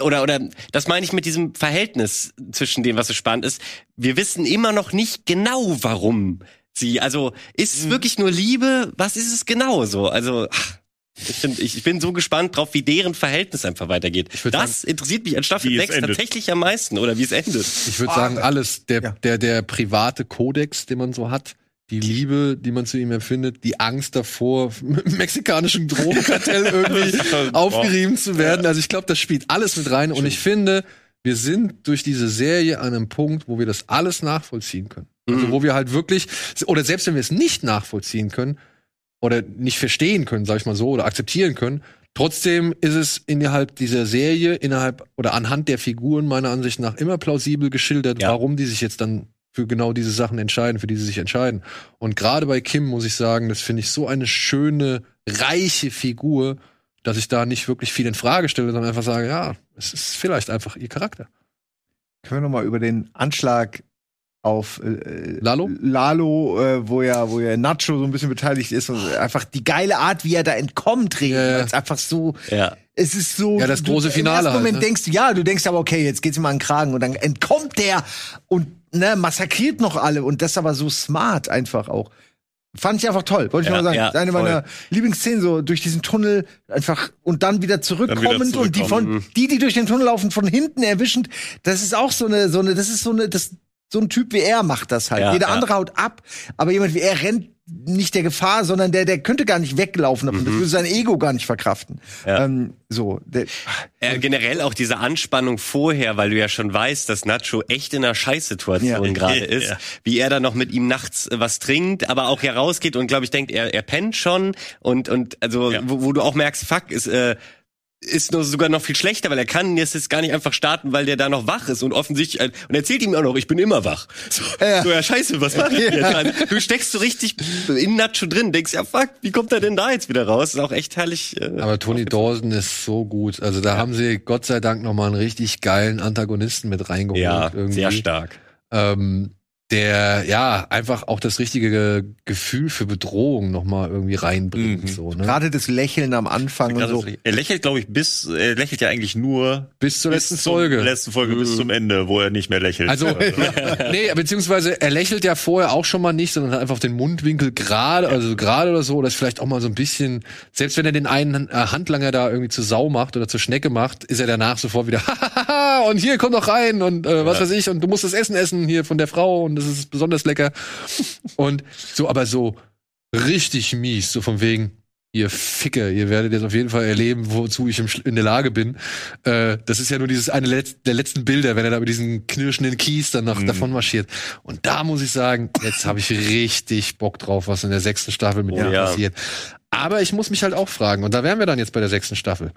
oder oder das meine ich mit diesem Verhältnis zwischen dem, was so spannend ist. Wir wissen immer noch nicht genau, warum sie. Also ist Mhm. es wirklich nur Liebe? Was ist es genau so? Also ach, ich, find, ich, ich bin so gespannt drauf, wie deren Verhältnis einfach weitergeht. Das interessiert mich an Staffel Wie es 6 endet. tatsächlich am meisten oder wie es endet. Ich würde sagen, alles. Der, Ja. der, der private Kodex, den man so hat, die Liebe, die man zu ihm empfindet, die Angst davor, mit mexikanischen Drogenkartell irgendwie aufgerieben zu werden. Also ich glaube, das spielt alles mit rein. Und ich finde, wir sind durch diese Serie an einem Punkt, wo wir das alles nachvollziehen können. Also Mhm. wo wir halt wirklich, oder selbst wenn wir es nicht nachvollziehen können oder nicht verstehen können, sag ich mal so, oder akzeptieren können, trotzdem ist es innerhalb dieser Serie, innerhalb oder anhand der Figuren meiner Ansicht nach immer plausibel geschildert, Ja. warum die sich jetzt dann für genau diese Sachen entscheiden, für die sie sich entscheiden. Und gerade bei Kim muss ich sagen, das finde ich so eine schöne, reiche Figur, dass ich da nicht wirklich viel in Frage stelle, sondern einfach sage, ja, es ist vielleicht einfach ihr Charakter. Können wir noch mal über den Anschlag auf äh, Lalo? Lalo, äh, wo ja, wo ja Nacho so ein bisschen beteiligt ist und einfach die geile Art, wie er da entkommt, reden. Ja, ja. einfach so, Ja. es ist so. Ja, das du- große Finale Im ersten halt, Moment ne? denkst du, ja, du denkst aber, okay, jetzt geht's ihm an den Kragen und dann entkommt der und ne, massakriert noch alle und das aber so smart einfach auch. Fand ich einfach toll, wollte ich Ja, mal sagen. ja, Eine voll. meiner Lieblingsszenen, so durch diesen Tunnel einfach und dann wieder zurückkommend und die von, die, die durch den Tunnel laufen, von hinten erwischend. Das ist auch so eine, so eine, das ist so eine, das, so ein Typ wie er macht das halt. Ja, Jeder ja. andere haut ab, aber jemand wie er rennt nicht der Gefahr, sondern der, der könnte gar nicht weglaufen davon. Das würde sein Ego gar nicht verkraften. Mhm. Ja. Ähm, so, der, Äh, generell auch diese Anspannung vorher, weil du ja schon weißt, dass Nacho echt in einer Scheißsituation Ja. gerade Ja. ist, wie er dann noch mit ihm nachts äh, was trinkt, aber auch herausgeht und glaube ich denkt, er, er pennt schon und und also Ja. wo, wo du auch merkst, fuck, ist äh, ist nur sogar noch viel schlechter, weil er kann jetzt jetzt gar nicht einfach starten, weil der da noch wach ist und offensichtlich äh, und erzählt ihm auch noch, ich bin immer wach. So, Ja. so ja scheiße, was mach ich jetzt? Ja. Du steckst so richtig in Nacho drin, denkst ja fuck, wie kommt er denn da jetzt wieder raus? Ist auch echt herrlich. Äh, Aber Tony Dawson ist so gut. Also da haben sie Gott sei Dank noch mal einen richtig geilen Antagonisten mit reingeholt. ja, irgendwie. sehr stark. ähm, der ja einfach auch das richtige Ge- Gefühl für Bedrohung noch mal irgendwie reinbringt. Mhm. So, ne? gerade das Lächeln am Anfang und so. Er lächelt, glaube ich, bis, er lächelt ja eigentlich nur Bis zur letzten bis zum Folge. letzten Folge bis zum Ende, wo er nicht mehr lächelt. Also, nee, beziehungsweise er lächelt ja vorher auch schon mal nicht, sondern hat einfach den Mundwinkel gerade, also gerade oder so, oder ist vielleicht auch mal so ein bisschen, selbst wenn er den einen äh, Handlanger da irgendwie zur Sau macht oder zur Schnecke macht, ist er danach sofort wieder, und hier, komm doch rein und äh, was weiß ich, und du musst das Essen essen hier von der Frau und das ist besonders lecker. Und so, aber so richtig mies, so von wegen, ihr Ficke, ihr werdet jetzt auf jeden Fall erleben, wozu ich in der Lage bin. Äh, das ist ja nur dieses eine Letz der letzten Bilder, wenn er da über diesen knirschenden Kies dann noch Mhm. davon marschiert. Und da muss ich sagen, jetzt habe ich richtig Bock drauf, was in der sechsten Staffel mit Oh ihm ja. passiert. Aber ich muss mich halt auch fragen, und da wären wir dann jetzt bei der sechsten Staffel.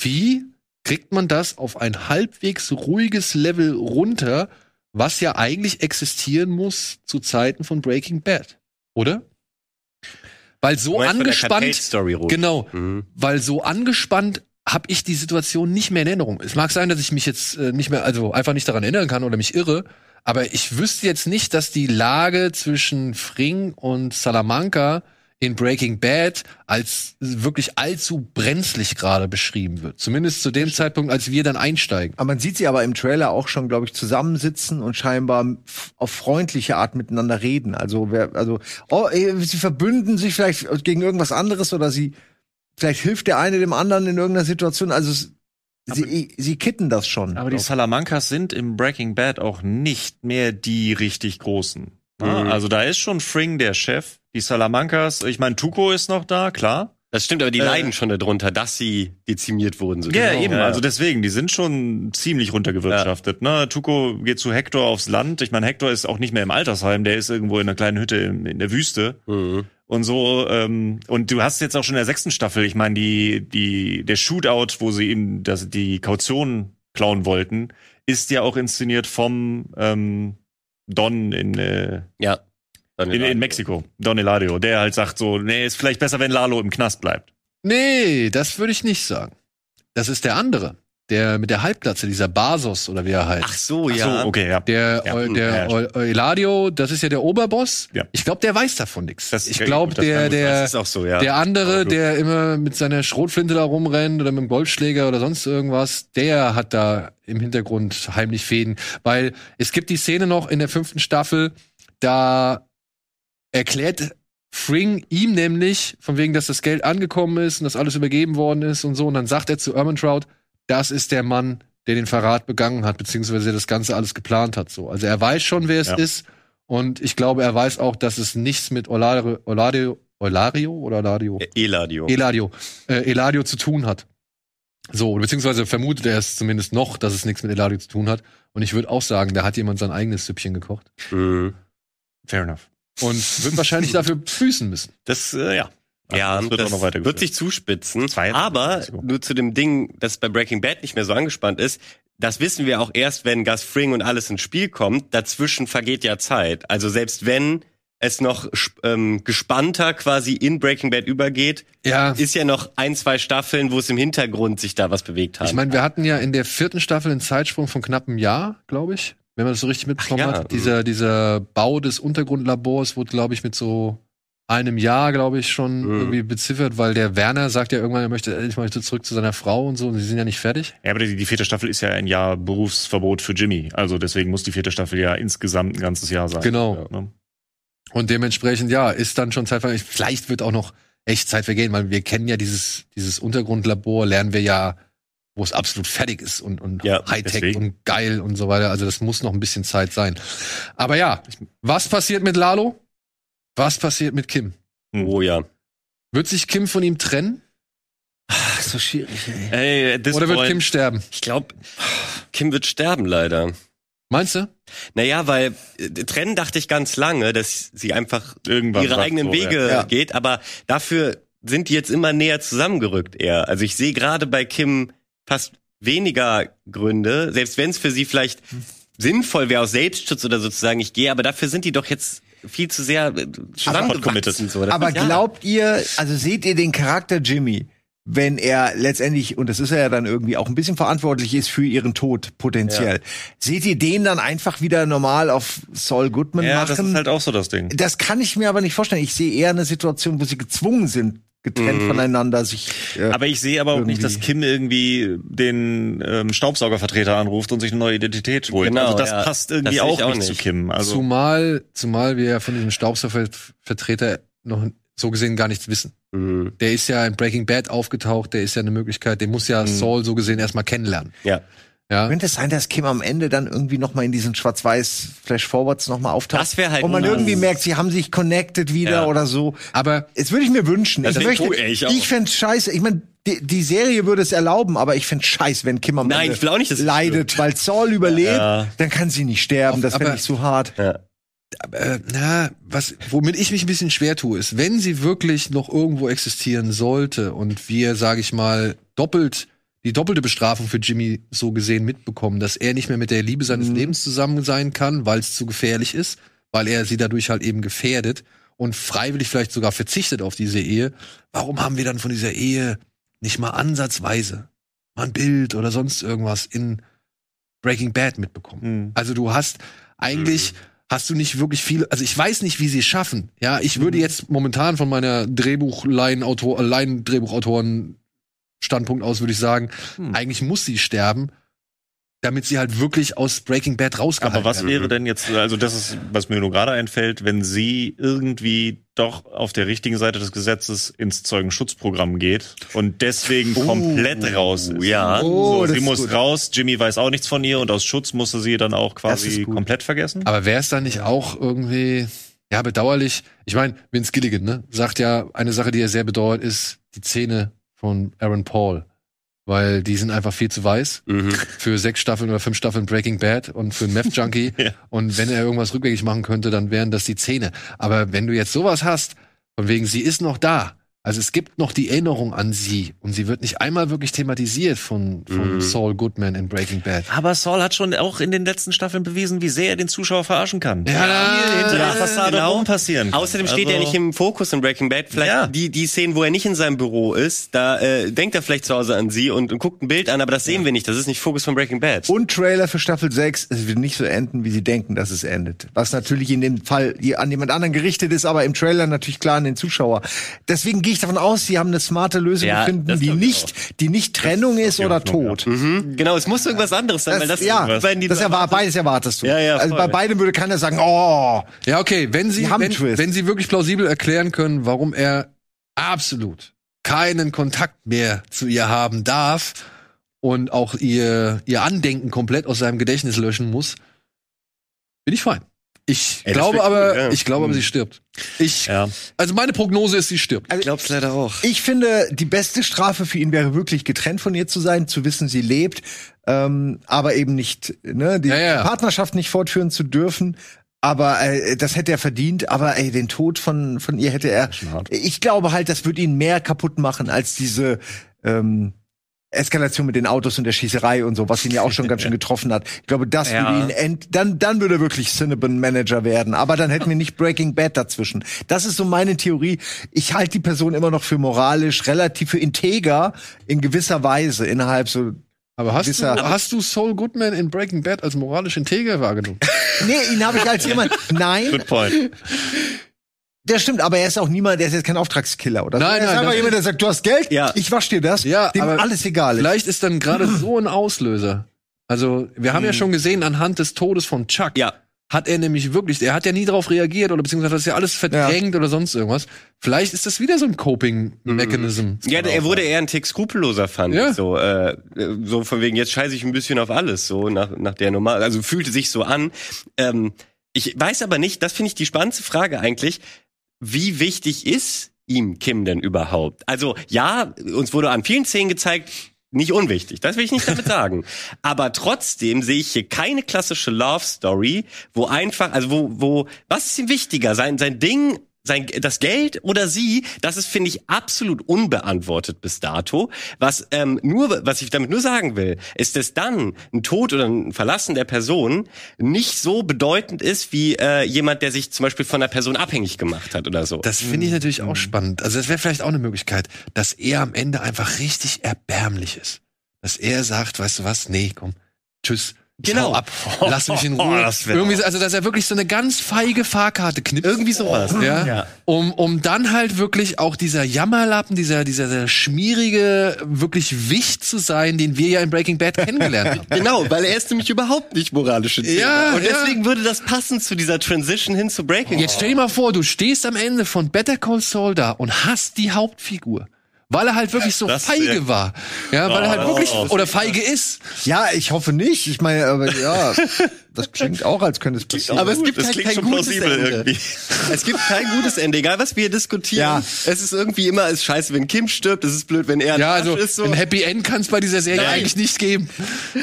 Wie kriegt man das auf ein halbwegs ruhiges Level runter, was ja eigentlich existieren muss zu Zeiten von Breaking Bad? Oder? Weil so angespannt. Ruhig. Genau, Mhm. weil so angespannt habe ich die Situation nicht mehr in Erinnerung. Es mag sein, dass ich mich jetzt äh, nicht mehr, also einfach nicht daran erinnern kann oder mich irre, aber ich wüsste jetzt nicht, dass die Lage zwischen Fring und Salamanca in Breaking Bad als wirklich allzu brenzlig gerade beschrieben wird. Zumindest zu dem Zeitpunkt, als wir dann einsteigen. Aber man sieht sie aber im Trailer auch schon, glaube ich, zusammensitzen und scheinbar auf freundliche Art miteinander reden. Also, wer, also, oh, sie verbünden sich vielleicht gegen irgendwas anderes oder sie, vielleicht hilft der eine dem anderen in irgendeiner Situation. Also, es- sie, sie kitten das schon. Aber die Salamancas sind im Breaking Bad auch nicht mehr die richtig großen. Mhm. Also da ist schon Fring der Chef. Die Salamancas, ich meine, Tuco ist noch da, klar. Das stimmt, aber die Äh, leiden schon darunter, dass sie dezimiert wurden. So Ja, Genau. eben. Also deswegen, die sind schon ziemlich runtergewirtschaftet. Ne? Tuco geht zu Hector aufs Land. Ich meine, Hector ist auch nicht mehr im Altersheim, der ist irgendwo in einer kleinen Hütte in, in der Wüste. Mhm. Und so, ähm, und du hast jetzt auch schon in der sechsten Staffel, ich meine, die, die, der Shootout, wo sie ihm das, die Kaution klauen wollten, ist ja auch inszeniert vom ähm, Don in, äh, Ja. Dann in, in Mexiko, Don Eladio, der halt sagt so, nee, ist vielleicht besser, wenn Lalo im Knast bleibt. Nee, das würde ich nicht sagen. Das ist der andere. Der mit der Halbglatze, dieser Basos oder wie er heißt. Ach so, Ach ja. so, okay, ja. Der, Ja, Eu- der ja. Eu- Eladio, das ist ja der Oberboss. Ja. Ich glaube, der weiß davon nichts. Das- Ich ja, glaube, der, der, Das ist auch so, ja. der andere, der immer mit seiner Schrotflinte da rumrennt oder mit dem Golfschläger oder sonst irgendwas, der hat da im Hintergrund heimlich Fäden. Weil es gibt die Szene noch in der fünften Staffel, da erklärt Fring ihm nämlich, von wegen, dass das Geld angekommen ist und dass alles übergeben worden ist und so. Und dann sagt er zu Ermentrout, das ist der Mann, der den Verrat begangen hat, beziehungsweise der das Ganze alles geplant hat. So. Also er weiß schon, wer es Ja. ist. Und ich glaube, er weiß auch, dass es nichts mit Olario, Olario, Olario oder Olario? Äh, Eladio. Eladio, äh, Eladio zu tun hat. So, beziehungsweise vermutet er es zumindest noch, dass es nichts mit Eladio zu tun hat. Und ich würde auch sagen, da hat jemand sein eigenes Süppchen gekocht. Mhm. Fair enough. Und wird wahrscheinlich dafür büßen müssen. Das, äh, ja. Ja, das wird auch noch wird sich zuspitzen. Zwei- Aber nur zu dem Ding, das bei Breaking Bad nicht mehr so angespannt ist, das wissen wir auch erst, wenn Gus Fring und alles ins Spiel kommt. Dazwischen vergeht ja Zeit. Also selbst wenn es noch ähm, gespannter quasi in Breaking Bad übergeht, Ja, ist ja noch ein, zwei Staffeln, wo es im Hintergrund sich da was bewegt hat. ich meine, wir hatten ja in der vierten Staffel einen Zeitsprung von knapp einem Jahr, glaube ich, wenn man das so richtig mitbekommen Ach ja, hat. Dieser, dieser Bau des Untergrundlabors wurde, glaube ich, mit so einem Jahr, glaube ich, schon Mhm. irgendwie beziffert, weil der Werner sagt ja irgendwann, er möchte endlich mal zurück zu seiner Frau und so, und sie sind ja nicht fertig. Ja, aber die, die vierte Staffel ist ja ein Jahr Berufsverbot für Jimmy. Also deswegen muss die vierte Staffel ja insgesamt ein ganzes Jahr sein. Genau. Ja, ne? Und dementsprechend, ja, ist dann schon Zeit vergehen. Vielleicht wird auch noch echt Zeit vergehen, weil wir kennen ja dieses, dieses Untergrundlabor, lernen wir ja, wo es absolut fertig ist und, und Ja, Hightech deswegen. und geil und so weiter. Also das muss noch ein bisschen Zeit sein. Aber ja, was passiert mit Lalo? Was passiert mit Kim? Oh ja. Wird sich Kim von ihm trennen? Ach, so schwierig, ey. Ey, Oder wird point- Kim sterben? Ich glaube, Kim wird sterben leider. Meinst du? Naja, weil äh, trennen dachte ich ganz lange, dass sie einfach Irgendwann ihre eigenen so, Wege ja. geht, aber dafür sind die jetzt immer näher zusammengerückt eher. Also ich sehe gerade bei Kim fast weniger Gründe, selbst wenn es für sie vielleicht sinnvoll wäre aus Selbstschutz oder sozusagen, ich gehe, aber dafür sind die doch jetzt viel zu sehr äh, zusammengewachsen. So. Aber ja. glaubt ihr, also seht ihr den Charakter Jimmy, wenn er letztendlich, und das ist er ja dann irgendwie auch ein bisschen verantwortlich ist für ihren Tod potenziell, seht ihr den dann einfach wieder normal auf Saul Goodman Ja, machen? das ist halt auch so das Ding. Das kann ich mir aber nicht vorstellen. Ich sehe eher eine Situation, wo sie gezwungen sind, getrennt voneinander sich. Äh, Aber ich sehe aber auch nicht, dass Kim irgendwie den ähm, Staubsaugervertreter anruft und sich eine neue Identität holt. Genau, also das ja. passt Das irgendwie ich auch auch nicht zu. Kim. Also zumal, zumal wir ja von diesem Staubsaugervertreter noch so gesehen gar nichts wissen. Mhm. Der ist ja in Breaking Bad aufgetaucht, der ist ja eine Möglichkeit, den muss ja Saul so gesehen erstmal kennenlernen. Ja. Ja. könnte es sein, dass Kim am Ende dann irgendwie noch mal in diesen Schwarz-Weiß Flash-Forwards noch mal auftaucht? Das wär halt Und man irgendwie merkt, sie haben sich connected wieder Ja. oder so. Aber Das würde ich mir wünschen. Das ich möchte, tue ich auch. ich fände scheiße. Ich meine, die, die Serie würde es erlauben, aber ich fände scheiße, wenn Kim am Nein, Ende ich will auch nicht, leidet, weil Saul überlebt, Ja. dann kann sie nicht sterben. Das fände Aber- ich so hart. Ja. äh, na, was, womit ich mich ein bisschen schwer tue, ist, wenn sie wirklich noch irgendwo existieren sollte und wir, sage ich mal, doppelt die doppelte Bestrafung für Jimmy so gesehen mitbekommen, dass er nicht mehr mit der Liebe seines Lebens zusammen sein kann, weil es zu gefährlich ist, weil er sie dadurch halt eben gefährdet und freiwillig vielleicht sogar verzichtet auf diese Ehe. Warum haben wir dann von dieser Ehe nicht mal ansatzweise mal ein Bild oder sonst irgendwas in Breaking Bad mitbekommen? Hm. Also du hast eigentlich hast du nicht wirklich viele, also ich weiß nicht, wie sie es schaffen. Ja, ich würde jetzt momentan von meiner Drehbuchlein-Autor, Lein-Drehbuchautoren Standpunkt aus würde ich sagen, eigentlich muss sie sterben, damit sie halt wirklich aus Breaking Bad rausgehalten Aber was werden. wäre denn jetzt, also das ist, was mir nur gerade einfällt, wenn sie irgendwie doch auf der richtigen Seite des Gesetzes ins Zeugenschutzprogramm geht und deswegen komplett raus ist. ja. Oh, so, sie muss gut. raus, Jimmy weiß auch nichts von ihr und aus Schutz musste sie dann auch quasi komplett vergessen. Aber wäre es dann nicht auch irgendwie, ja, bedauerlich? Ich meine, Vince Gilligan, ne, sagt ja, eine Sache, die er sehr bedauert, ist die Zähne von Aaron Paul. Weil die sind einfach viel zu weiß Mhm. für sechs Staffeln oder fünf Staffeln Breaking Bad und für einen Meth Junkie. Ja. Und wenn er irgendwas rückgängig machen könnte, dann wären das die Zähne. Aber wenn du jetzt sowas hast, von wegen, sie ist noch da. Also es gibt noch die Erinnerung an sie und sie wird nicht einmal wirklich thematisiert von, von Mhm. Saul Goodman in Breaking Bad. Aber Saul hat schon auch in den letzten Staffeln bewiesen, wie sehr er den Zuschauer verarschen kann. Ja, Viel hinter der ja, Fassade genau. rum passieren. kann. Außerdem steht Also- er nicht im Fokus in Breaking Bad. Vielleicht Ja. die, die Szenen, wo er nicht in seinem Büro ist, da äh, denkt er vielleicht zu Hause an sie und, und guckt ein Bild an, aber das sehen wir nicht. Das ist nicht Fokus von Breaking Bad. Und Trailer für Staffel 6, es wird nicht so enden, wie sie denken, dass es endet. Was natürlich in dem Fall an jemand anderen gerichtet ist, aber im Trailer natürlich klar an den Zuschauer. Deswegen gehe ich davon aus, sie haben eine smarte Lösung Ja, gefunden, das die nicht, die nicht Trennung ist die oder Hoffnung, ja. Tod. Mhm. Genau, es muss irgendwas anderes sein, weil Das, das ja, die das erwar beides erwartest du. Ja, ja, also bei beidem würde keiner sagen, oh, Ja, okay, wenn sie, wenn, wenn sie wirklich plausibel erklären können, warum er absolut keinen Kontakt mehr zu ihr haben darf und auch ihr, ihr Andenken komplett aus seinem Gedächtnis löschen muss, bin ich fein. Ich Ey, glaube aber, cool, ja. ich glaube aber, sie stirbt. Ich, Ja. also meine Prognose ist, sie stirbt. Ich glaub's leider auch. Ich finde, die beste Strafe für ihn wäre wirklich getrennt von ihr zu sein, zu wissen, sie lebt, ähm, aber eben nicht, ne, die Ja, ja. Partnerschaft nicht fortführen zu dürfen. Aber äh, das hätte er verdient. Aber ey, den Tod von von ihr hätte er. Ich glaube halt, das würde ihn mehr kaputt machen als diese ähm, Eskalation mit den Autos und der Schießerei und so, was ihn ja auch schon ganz schön getroffen hat. Ich glaube, das Ja. würde ihn end, dann dann würde er wirklich Cinnabon Manager werden. Aber dann hätten wir nicht Breaking Bad dazwischen. Das ist so meine Theorie. Ich halte die Person immer noch für moralisch relativ für integer in gewisser Weise innerhalb so. Aber hast du, Gewisser- hast du Saul Goodman in Breaking Bad als moralisch integer wahrgenommen? Nee, ihn habe ich als jemand. Nein, Good point. Der stimmt. Aber er ist auch niemand. Der ist jetzt kein Auftragskiller oder. Nein, er ist nein, einfach das- jemand, der sagt, du hast Geld. Ja. Ich wasch dir das. Ja, dem aber alles egal ist. Vielleicht ist dann gerade so ein Auslöser. Also, wir haben ja schon gesehen anhand des Todes von Chuck, Ja. hat er nämlich wirklich, er hat ja nie darauf reagiert oder beziehungsweise das ist ja alles verdrängt oder sonst irgendwas. Vielleicht ist das wieder so ein Coping-Mechanism. Ja, er wurde eher ein Tick skrupelloser, fand Ja. ich. So, äh, so von wegen, jetzt scheiße ich ein bisschen auf alles, so nach, nach der normal, also fühlte sich so an. Ähm, ich weiß aber nicht, das finde ich die spannendste Frage eigentlich, wie wichtig ist ihm Kim denn überhaupt? Also ja, uns wurde an vielen Szenen gezeigt, nicht unwichtig, das will ich nicht damit sagen. Aber trotzdem sehe ich hier keine klassische Love Story, wo einfach, also wo, wo, was ist ihm wichtiger? Sein, sein Ding, sein, das Geld oder sie, das ist, finde ich, absolut unbeantwortet bis dato. Was ähm, nur, was ich damit nur sagen will, ist, dass dann ein Tod oder ein Verlassen der Person nicht so bedeutend ist wie äh, jemand, der sich zum Beispiel von der Person abhängig gemacht hat oder so. Das finde ich natürlich auch spannend. Also das wäre vielleicht auch eine Möglichkeit, dass er am Ende einfach richtig erbärmlich ist. Dass er sagt, weißt du was, nee, komm, tschüss. Genau. ab. Lass mich in Oh, Ruhe. das wär Irgendwie, so- also dass er wirklich so eine ganz feige Fahrkarte knipst. Irgendwie sowas. Ja, Ja. Um, um dann halt wirklich auch dieser Jammerlappen, dieser, dieser, dieser schmierige, wirklich Wicht zu sein, den wir ja in Breaking Bad kennengelernt haben. Genau, weil er ist nämlich überhaupt nicht moralisch. in. Ja, und ja. deswegen würde das passen zu dieser Transition hin zu Breaking. Jetzt stell dir mal vor, du stehst am Ende von Better Call Saul da und hast die Hauptfigur. Weil er halt wirklich so Das feige wär- war. Ja, weil er halt Oh, wirklich, oh, oder feige ist. Ja, ich hoffe nicht. Ich meine, aber ja, das klingt auch, als könnte es passieren. Aber es gibt Das halt kein gutes Ende. irgendwie. Es gibt kein gutes Ende, egal was wir hier diskutieren. Ja. Es ist irgendwie immer, es ist scheiße, wenn Kim stirbt, es ist blöd, wenn er Ja, also ist. So. ein Happy End kann es bei dieser Serie Nein. eigentlich nicht geben.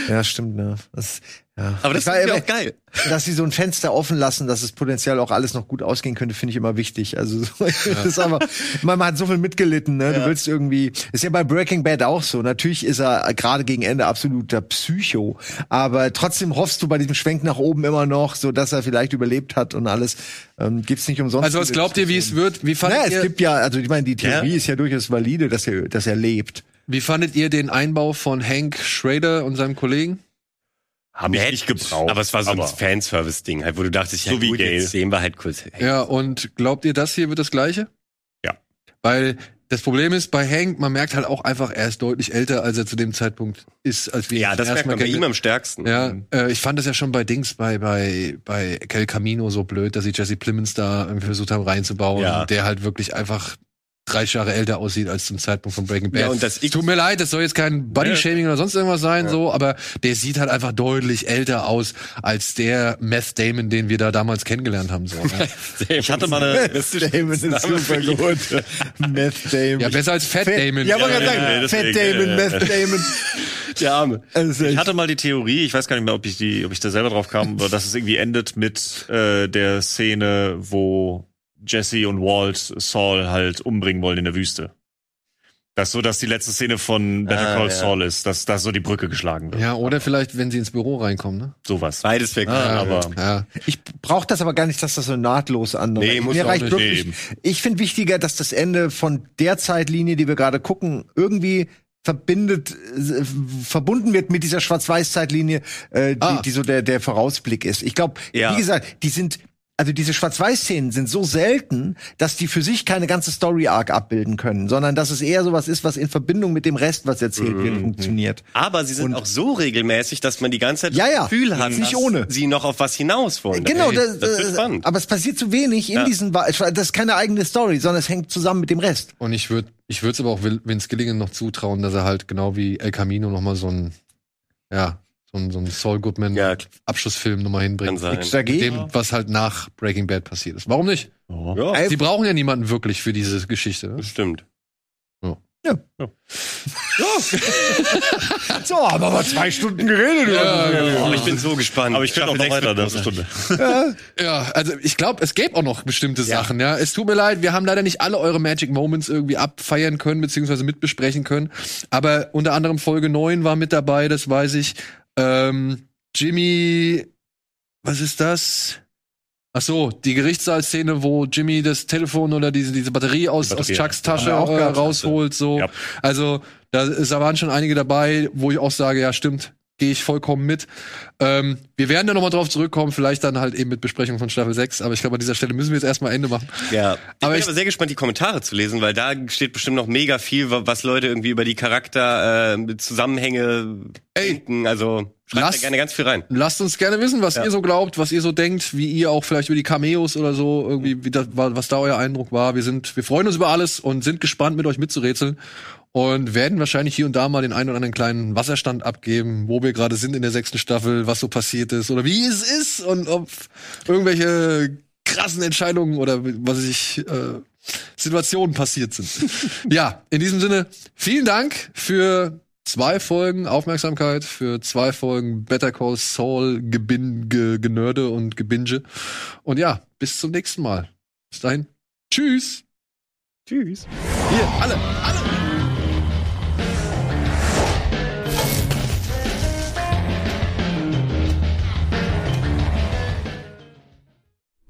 ja, stimmt, ne. Das, ja. Aber das finde ich auch geil. Dass sie so ein Fenster offen lassen, dass es potenziell auch alles noch gut ausgehen könnte, finde ich immer wichtig. Also so, das ist aber, man, man hat so viel mitgelitten, ne? Du willst irgendwie, ist ja bei Breaking Bad auch so. Natürlich ist er gerade gegen Ende absoluter Psycho, aber trotzdem hoffst du bei diesem Schwenk nach oben immer noch, so dass er vielleicht überlebt hat und alles. Ähm, gibt's nicht umsonst. Also was glaubt ihr, wie es wird? Wie fandet, Na, es ihr, gibt ja, also ich meine, die Theorie Ja. ist ja durchaus valide, dass er, dass er lebt. wie fandet ihr den Einbau von Hank Schrader und seinem Kollegen? Haben ich nicht gebraucht. Aber es war so ein Fanservice-Ding, halt, wo du dachtest, ja So wie gut, Gale. jetzt sehen wir halt kurz. Hey, Ja, und glaubt ihr, das hier wird das gleiche? Ja. Weil das Problem ist, bei Hank, man merkt halt auch einfach, er ist deutlich älter, als er zu dem Zeitpunkt ist, als wir ihn Ja, das merkt man bei kennen- ihm am stärksten. Ja, äh, ich fand das ja schon bei Dings, bei, bei, bei Kel Camino so blöd, dass sie Jesse Plemons da irgendwie versucht haben reinzubauen, Ja. der halt wirklich einfach 30 Jahre älter aussieht als zum Zeitpunkt von Breaking Bad. Ja, und das es tut mir leid, das soll jetzt kein Body-Shaming oder sonst irgendwas sein, so, aber der sieht halt einfach deutlich älter aus als der Meth Damon, den wir da damals kennengelernt haben. So, ne? Ich hatte mal eine, Damon ist super gut. Meth Damon. ja, besser als Fat Damon. Ja, Ja, gerade sagen, ja, Fat Damon, ja, ja. Meth Damon. Der Arme. Also ich hatte mal die Theorie, ich weiß gar nicht mehr, ob ich die, ob ich da selber drauf kam, aber dass es irgendwie endet mit äh, der Szene, wo Jesse und Walt Saul halt umbringen wollen in der Wüste. Das so, dass die letzte Szene von Better Ah, Call ja. Saul ist, dass da so die Brücke geschlagen wird. Ja, oder vielleicht, wenn sie ins Büro reinkommen, ne? Sowas. Beides weg. Ah, aber Ja. Ich brauche das aber gar nicht, dass das so nahtlos anläuft. Nee, muss Mir auch reicht nicht. wirklich. Nee, ich finde wichtiger, dass das Ende von der Zeitlinie, die wir gerade gucken, irgendwie verbindet, äh, verbunden wird mit dieser Schwarz-Weiß-Zeitlinie, äh, die, Ah. die so der, der Vorausblick ist. Ich glaube, Ja. wie gesagt, die sind, also diese Schwarz-Weiß-Szenen sind so selten, dass die für sich keine ganze Story-Arc abbilden können, sondern dass es eher sowas ist, was in Verbindung mit dem Rest, was erzählt Mhm. wird, funktioniert. Aber sie sind Und- auch so regelmäßig, dass man die ganze Zeit Ja, ja. das Gefühl hat, nicht dass ohne. sie noch auf was hinaus wollen. Genau, das, das wird äh, spannend. aber es passiert zu wenig in Ja. diesen, das ist keine eigene Story, sondern es hängt zusammen mit dem Rest. Und ich würde ich würde es aber auch Vince Gilligan noch zutrauen, dass er halt genau wie El Camino noch mal so ein ja, ein, so ein Saul Goodman Ja, Abschlussfilm noch mal kann sein. Dagegen. Dem, was halt nach Breaking Bad passiert ist. Warum nicht? Ja, Ey, Sie brauchen ja niemanden wirklich für diese Geschichte. Ne? das stimmt. So, haben wir aber zwei Stunden geredet. Oh, ich bin so gespannt. Aber ich könnte auch noch weiter, eine Stunde. Ja, also ich glaube, es gäbe auch noch bestimmte Sachen, ja. Es tut mir leid, wir haben leider nicht alle eure Magic Moments irgendwie abfeiern können, beziehungsweise mitbesprechen können. Aber unter anderem Folge 9 war mit dabei, das weiß ich. Ähm, Jimmy, was ist das? Ach so, die Gerichtssaalszene, wo Jimmy das Telefon oder diese, diese Batterie aus, Batterie, aus Chucks Tasche ja. Auch äh, gehabt, rausholt, so. Ja. Also, da, ist- da waren schon einige dabei, wo ich auch sage, ja, stimmt. Gehe ich vollkommen mit. Ähm, wir werden da nochmal drauf zurückkommen, vielleicht dann halt eben mit Besprechung von Staffel 6, aber ich glaube, an dieser Stelle müssen wir jetzt erstmal Ende machen. Ja. Ich Aber bin ich- aber sehr gespannt, die Kommentare zu lesen, weil da steht bestimmt noch mega viel, wa- was Leute irgendwie über die Charakter, äh, Zusammenhänge Ey, denken. Also schreibt lass- da gerne ganz viel rein. Lasst uns gerne wissen, was Ja. ihr so glaubt, was ihr so denkt, wie ihr auch vielleicht über die Cameos oder so, irgendwie, wie das, was da euer Eindruck war. Wir sind, wir freuen uns über alles und sind gespannt, mit euch mitzurätseln. Und werden wahrscheinlich hier und da mal den einen oder anderen kleinen Wasserstand abgeben, wo wir gerade sind in der sechsten Staffel, was so passiert ist oder wie es ist und ob irgendwelche krassen Entscheidungen oder was weiß ich, äh, Situationen passiert sind. ja, in diesem Sinne, vielen Dank für zwei Folgen Aufmerksamkeit, für zwei Folgen Better Call Saul Gebin ge Genörde und Gebinge. Und ja, bis zum nächsten Mal. Bis dahin. Tschüss. Tschüss. Hier, alle, alle.